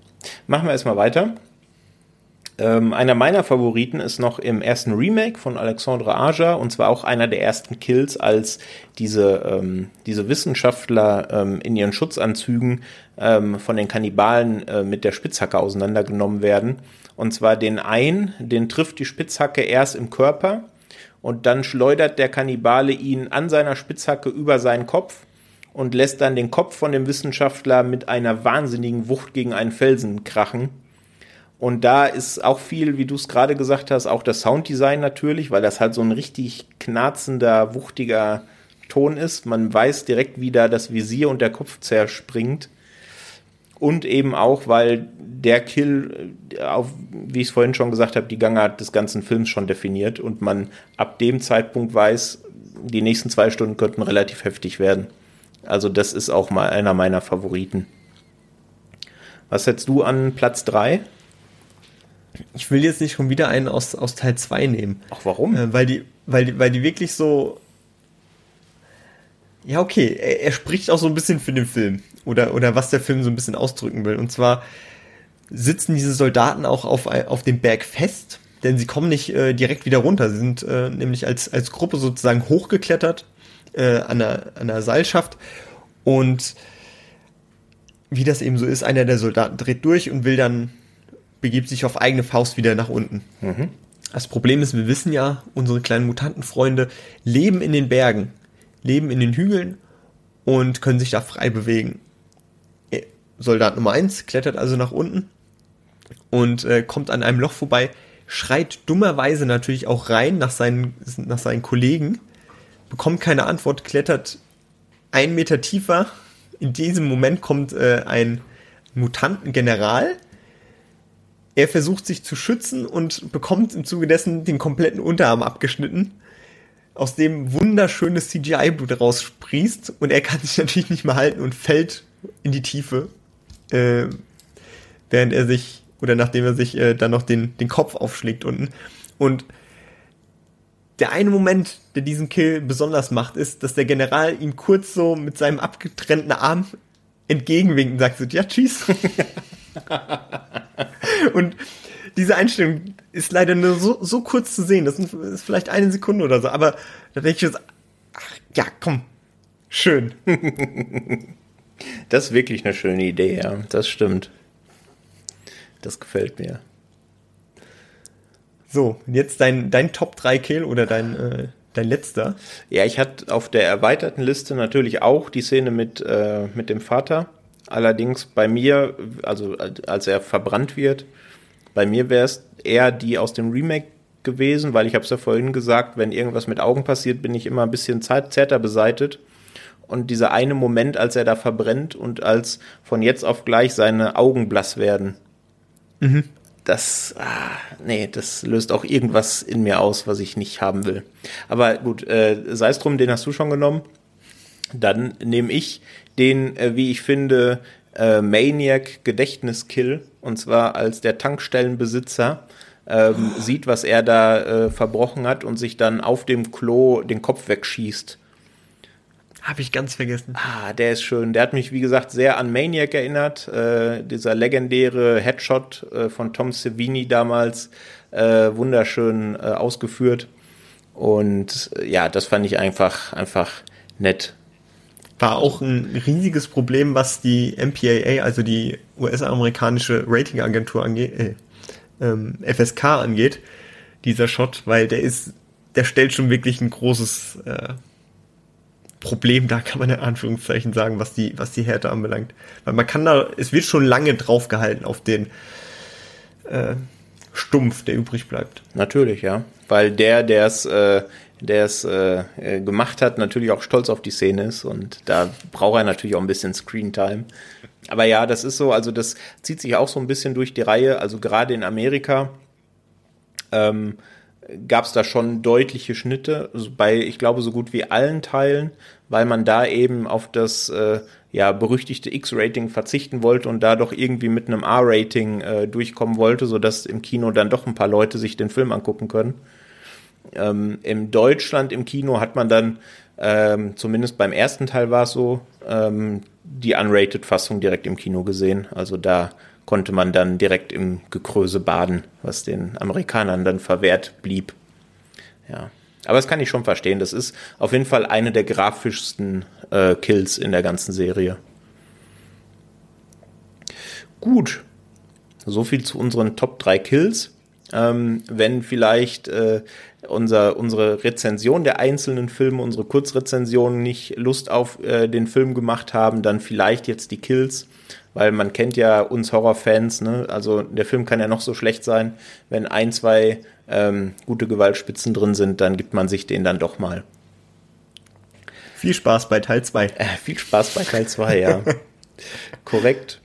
machen wir erstmal weiter. Ähm, einer meiner Favoriten ist noch im ersten Remake von Alexandre Aja und zwar auch einer der ersten Kills, als diese, ähm, diese Wissenschaftler ähm, in ihren Schutzanzügen ähm, von den Kannibalen äh, mit der Spitzhacke auseinandergenommen werden. Und zwar den einen, den trifft die Spitzhacke erst im Körper und dann schleudert der Kannibale ihn an seiner Spitzhacke über seinen Kopf und lässt dann den Kopf von dem Wissenschaftler mit einer wahnsinnigen Wucht gegen einen Felsen krachen und da ist auch viel, wie du es gerade gesagt hast, auch das Sounddesign natürlich, weil das halt so ein richtig knarzender, wuchtiger Ton ist. Man weiß direkt, wie da das Visier und der Kopf zerspringt. Und eben auch, weil der Kill, auf, wie ich es vorhin schon gesagt habe, die Gangart des ganzen Films schon definiert und man ab dem Zeitpunkt weiß, die nächsten zwei Stunden könnten relativ heftig werden. Also das ist auch mal einer meiner Favoriten. Was hättest du an Platz 3? Ich will jetzt nicht schon wieder einen aus, aus Teil 2 nehmen. Ach, warum? Äh, weil, die, weil, die, weil die wirklich so. Ja, okay, er, er, spricht auch so ein bisschen für den Film. Oder, oder was der Film so ein bisschen ausdrücken will. Und zwar sitzen diese Soldaten auch auf, auf dem Berg fest, denn sie kommen nicht äh, direkt wieder runter. Sie sind äh, nämlich als, als Gruppe sozusagen hochgeklettert äh, an, der, an der Seilschaft. Und wie das eben so ist, einer der Soldaten dreht durch und will dann begibt sich auf eigene Faust wieder nach unten. Mhm. Das Problem ist, wir wissen ja, unsere kleinen Mutantenfreunde leben in den Bergen, leben in den Hügeln und können sich da frei bewegen. Äh, Soldat Nummer 1 klettert also nach unten und äh, kommt an einem Loch vorbei, schreit dummerweise natürlich auch rein nach seinen, nach seinen Kollegen, bekommt keine Antwort, klettert einen Meter tiefer. In diesem Moment kommt äh, ein Mutantengeneral, er versucht sich zu schützen und bekommt im Zuge dessen den kompletten Unterarm abgeschnitten, aus dem wunderschönes CGI-Blut raussprießt und er kann sich [laughs] natürlich nicht mehr halten und fällt in die Tiefe, äh, während er sich oder nachdem er sich äh, dann noch den, den Kopf aufschlägt unten. Und der eine Moment, der diesen Kill besonders macht, ist, dass der General ihm kurz so mit seinem abgetrennten Arm entgegenwinkt und sagt ja, tschüss. [laughs] [laughs] Und diese Einstellung ist leider nur so, so kurz zu sehen. Das ist vielleicht eine Sekunde oder so. Aber da denke ich jetzt, ach, ja, komm, schön. [laughs] das ist wirklich eine schöne Idee, ja. Das stimmt. Das gefällt mir. So, jetzt dein, dein Top 3 Kill oder dein, äh, dein letzter. Ja, ich hatte auf der erweiterten Liste natürlich auch die Szene mit, äh, mit dem Vater. Allerdings bei mir, also als er verbrannt wird, bei mir wäre es eher die aus dem Remake gewesen, weil ich habe es ja vorhin gesagt, wenn irgendwas mit Augen passiert, bin ich immer ein bisschen zärter beseitet. Und dieser eine Moment, als er da verbrennt und als von jetzt auf gleich seine Augen blass werden, mhm. das, ah, nee, das löst auch irgendwas in mir aus, was ich nicht haben will. Aber gut, äh, sei es drum, den hast du schon genommen. Dann nehme ich den, äh, wie ich finde, äh, Maniac Gedächtniskill und zwar als der Tankstellenbesitzer ähm, sieht, was er da äh, verbrochen hat und sich dann auf dem Klo den Kopf wegschießt. Habe ich ganz vergessen. Ah, der ist schön. Der hat mich, wie gesagt, sehr an Maniac erinnert. Äh, dieser legendäre Headshot äh, von Tom Savini damals. Äh, wunderschön äh, ausgeführt. Und äh, ja, das fand ich einfach, einfach nett. War auch ein riesiges Problem, was die MPAA, also die US-amerikanische Ratingagentur angeht, äh, ähm, FSK angeht, dieser Shot, weil der ist, der stellt schon wirklich ein großes äh, Problem da, kann man in Anführungszeichen sagen, was die, was die Härte anbelangt. Weil man kann da, es wird schon lange draufgehalten auf den äh, Stumpf, der übrig bleibt. Natürlich, ja. Weil der, der es äh, der es äh, äh, gemacht hat, natürlich auch stolz auf die Szene ist und da braucht er natürlich auch ein bisschen Screentime. Aber ja, das ist so, also das zieht sich auch so ein bisschen durch die Reihe, also gerade in Amerika ähm, gab es da schon deutliche Schnitte, bei, ich glaube, so gut wie allen Teilen, weil man da eben auf das äh, ja, berüchtigte X-Rating verzichten wollte und da doch irgendwie mit einem R-Rating äh, durchkommen wollte, sodass im Kino dann doch ein paar Leute sich den Film angucken können. Ähm, in Deutschland im Kino hat man dann, ähm, zumindest beim ersten Teil war es so, ähm, die Unrated-Fassung direkt im Kino gesehen. Also da konnte man dann direkt im Gekröse baden, was den Amerikanern dann verwehrt blieb. Ja. Aber das kann ich schon verstehen. Das ist auf jeden Fall eine der grafischsten äh, Kills in der ganzen Serie. Gut. So viel zu unseren Top 3 Kills. Ähm, wenn vielleicht äh, unser, unsere Rezension der einzelnen Filme, unsere Kurzrezensionen nicht Lust auf äh, den Film gemacht haben, dann vielleicht jetzt die Kills, weil man kennt ja uns Horrorfans, ne? Also der Film kann ja noch so schlecht sein, wenn ein, zwei ähm, gute Gewaltspitzen drin sind, dann gibt man sich den dann doch mal. Viel Spaß bei Teil 2. Äh, viel Spaß bei Teil 2, ja. [laughs] Korrekt.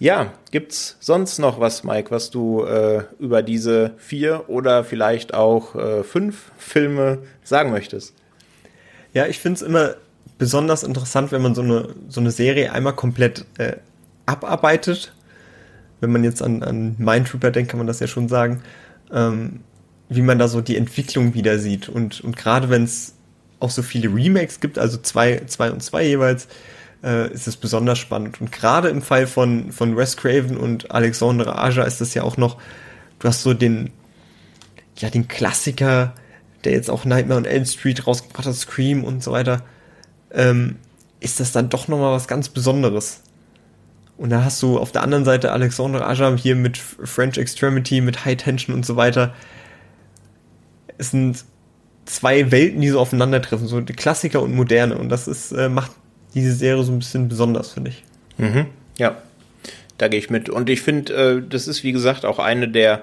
Ja, gibt's sonst noch was, Mike, was du äh, über diese vier oder vielleicht auch äh, fünf Filme sagen möchtest? Ja, ich finde es immer besonders interessant, wenn man so eine, so eine Serie einmal komplett äh, abarbeitet. Wenn man jetzt an, an Mindtrooper denkt, kann man das ja schon sagen. Ähm, wie man da so die Entwicklung wieder sieht. Und, und gerade wenn es auch so viele Remakes gibt, also zwei, zwei und zwei jeweils, äh, ist es besonders spannend. Und gerade im Fall von, von Wes Craven und Alexandre Aja ist das ja auch noch, du hast so den, ja, den Klassiker, der jetzt auch Nightmare on Elm Street rausgebracht hat, Scream und so weiter, ähm, ist das dann doch nochmal was ganz Besonderes. Und da hast du auf der anderen Seite Alexandre Aja hier mit French Extremity, mit High Tension und so weiter. Es sind zwei Welten, die so aufeinandertreffen, so die Klassiker und Moderne. Und das ist, äh, macht diese Serie so ein bisschen besonders, finde ich. Mhm. Ja, da gehe ich mit. Und ich finde, äh, das ist wie gesagt auch eine der,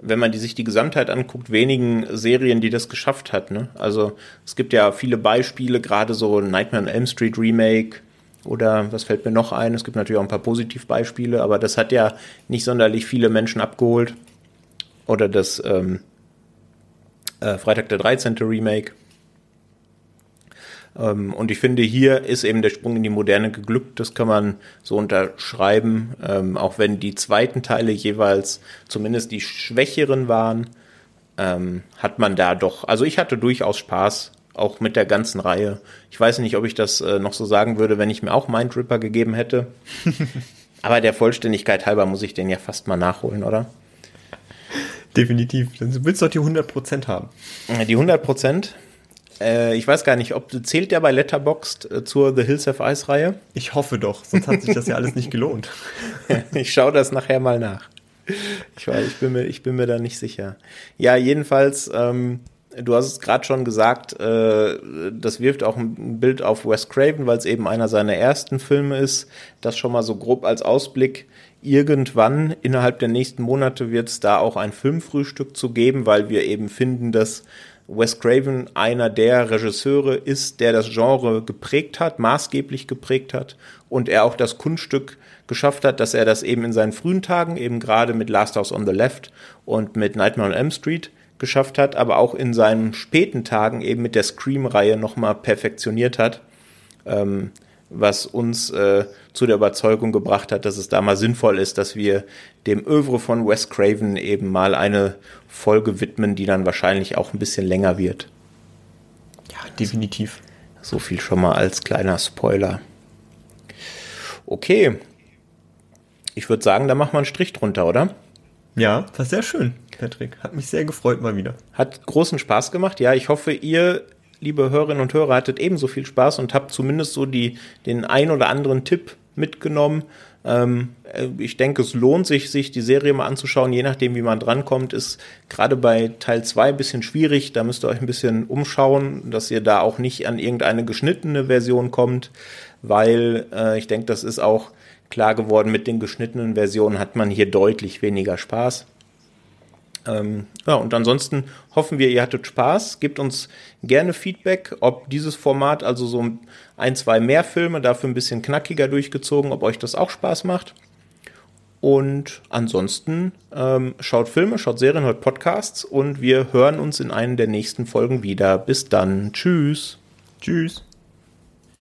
wenn man die, sich die Gesamtheit anguckt, wenigen Serien, die das geschafft hat. Ne? Also es gibt ja viele Beispiele, gerade so Nightmare on Elm Street Remake oder was fällt mir noch ein? Es gibt natürlich auch ein paar Positivbeispiele, aber das hat ja nicht sonderlich viele Menschen abgeholt. Oder das ähm, äh, Freitag der 13. Remake. Ähm, und ich finde, hier ist eben der Sprung in die Moderne geglückt. Das kann man so unterschreiben, ähm, auch wenn die zweiten Teile jeweils zumindest die schwächeren waren, ähm, hat man da doch, also ich hatte durchaus Spaß, auch mit der ganzen Reihe. Ich weiß nicht, ob ich das äh, noch so sagen würde, wenn ich mir auch Mindripper gegeben hätte. [laughs] Aber der Vollständigkeit halber muss ich den ja fast mal nachholen, oder? Definitiv. Dann willst du doch die 100% haben. Die 100%? Äh, ich weiß gar nicht, ob zählt der bei Letterboxd äh, zur The Hills of Ice Reihe? Ich hoffe doch, sonst hat sich das ja alles nicht gelohnt. [laughs] ich schaue das nachher mal nach. Ich, weiß, ich, bin mir, ich bin mir da nicht sicher. Ja, jedenfalls, ähm, du hast es gerade schon gesagt, äh, das wirft auch ein Bild auf Wes Craven, weil es eben einer seiner ersten Filme ist. Das schon mal so grob als Ausblick. Irgendwann innerhalb der nächsten Monate wird es da auch ein Filmfrühstück zu geben, weil wir eben finden, dass Wes Craven einer der Regisseure ist, der das Genre geprägt hat, maßgeblich geprägt hat und er auch das Kunststück geschafft hat, dass er das eben in seinen frühen Tagen, eben gerade mit Last House on the Left und mit Nightmare on Elm Street geschafft hat, aber auch in seinen späten Tagen eben mit der Scream-Reihe nochmal perfektioniert hat. Ähm, was uns äh, zu der Überzeugung gebracht hat, dass es da mal sinnvoll ist, dass wir dem Övre von Wes Craven eben mal eine Folge widmen, die dann wahrscheinlich auch ein bisschen länger wird. Ja, definitiv. So viel schon mal als kleiner Spoiler. Okay. Ich würde sagen, da machen wir einen Strich drunter, oder? Ja, war sehr schön, Patrick. Hat mich sehr gefreut mal wieder. Hat großen Spaß gemacht. Ja, ich hoffe, ihr, liebe Hörerinnen und Hörer, hattet ebenso viel Spaß und habt zumindest so die, den ein oder anderen Tipp mitgenommen. Ähm, äh, ich denke, es lohnt sich, sich die Serie mal anzuschauen, je nachdem, wie man drankommt. Ist gerade bei Teil 2 ein bisschen schwierig. Da müsst ihr euch ein bisschen umschauen, dass ihr da auch nicht an irgendeine geschnittene Version kommt, weil äh, ich denke, das ist auch klar geworden, mit den geschnittenen Versionen hat man hier deutlich weniger Spaß. Ähm, ja, und ansonsten hoffen wir, ihr hattet Spaß. Gebt uns gerne Feedback, ob dieses Format, also so ein, zwei mehr Filme, dafür ein bisschen knackiger durchgezogen, ob euch das auch Spaß macht. Und ansonsten ähm, schaut Filme, schaut Serien, hört Podcasts und wir hören uns in einer der nächsten Folgen wieder. Bis dann. Tschüss. Tschüss.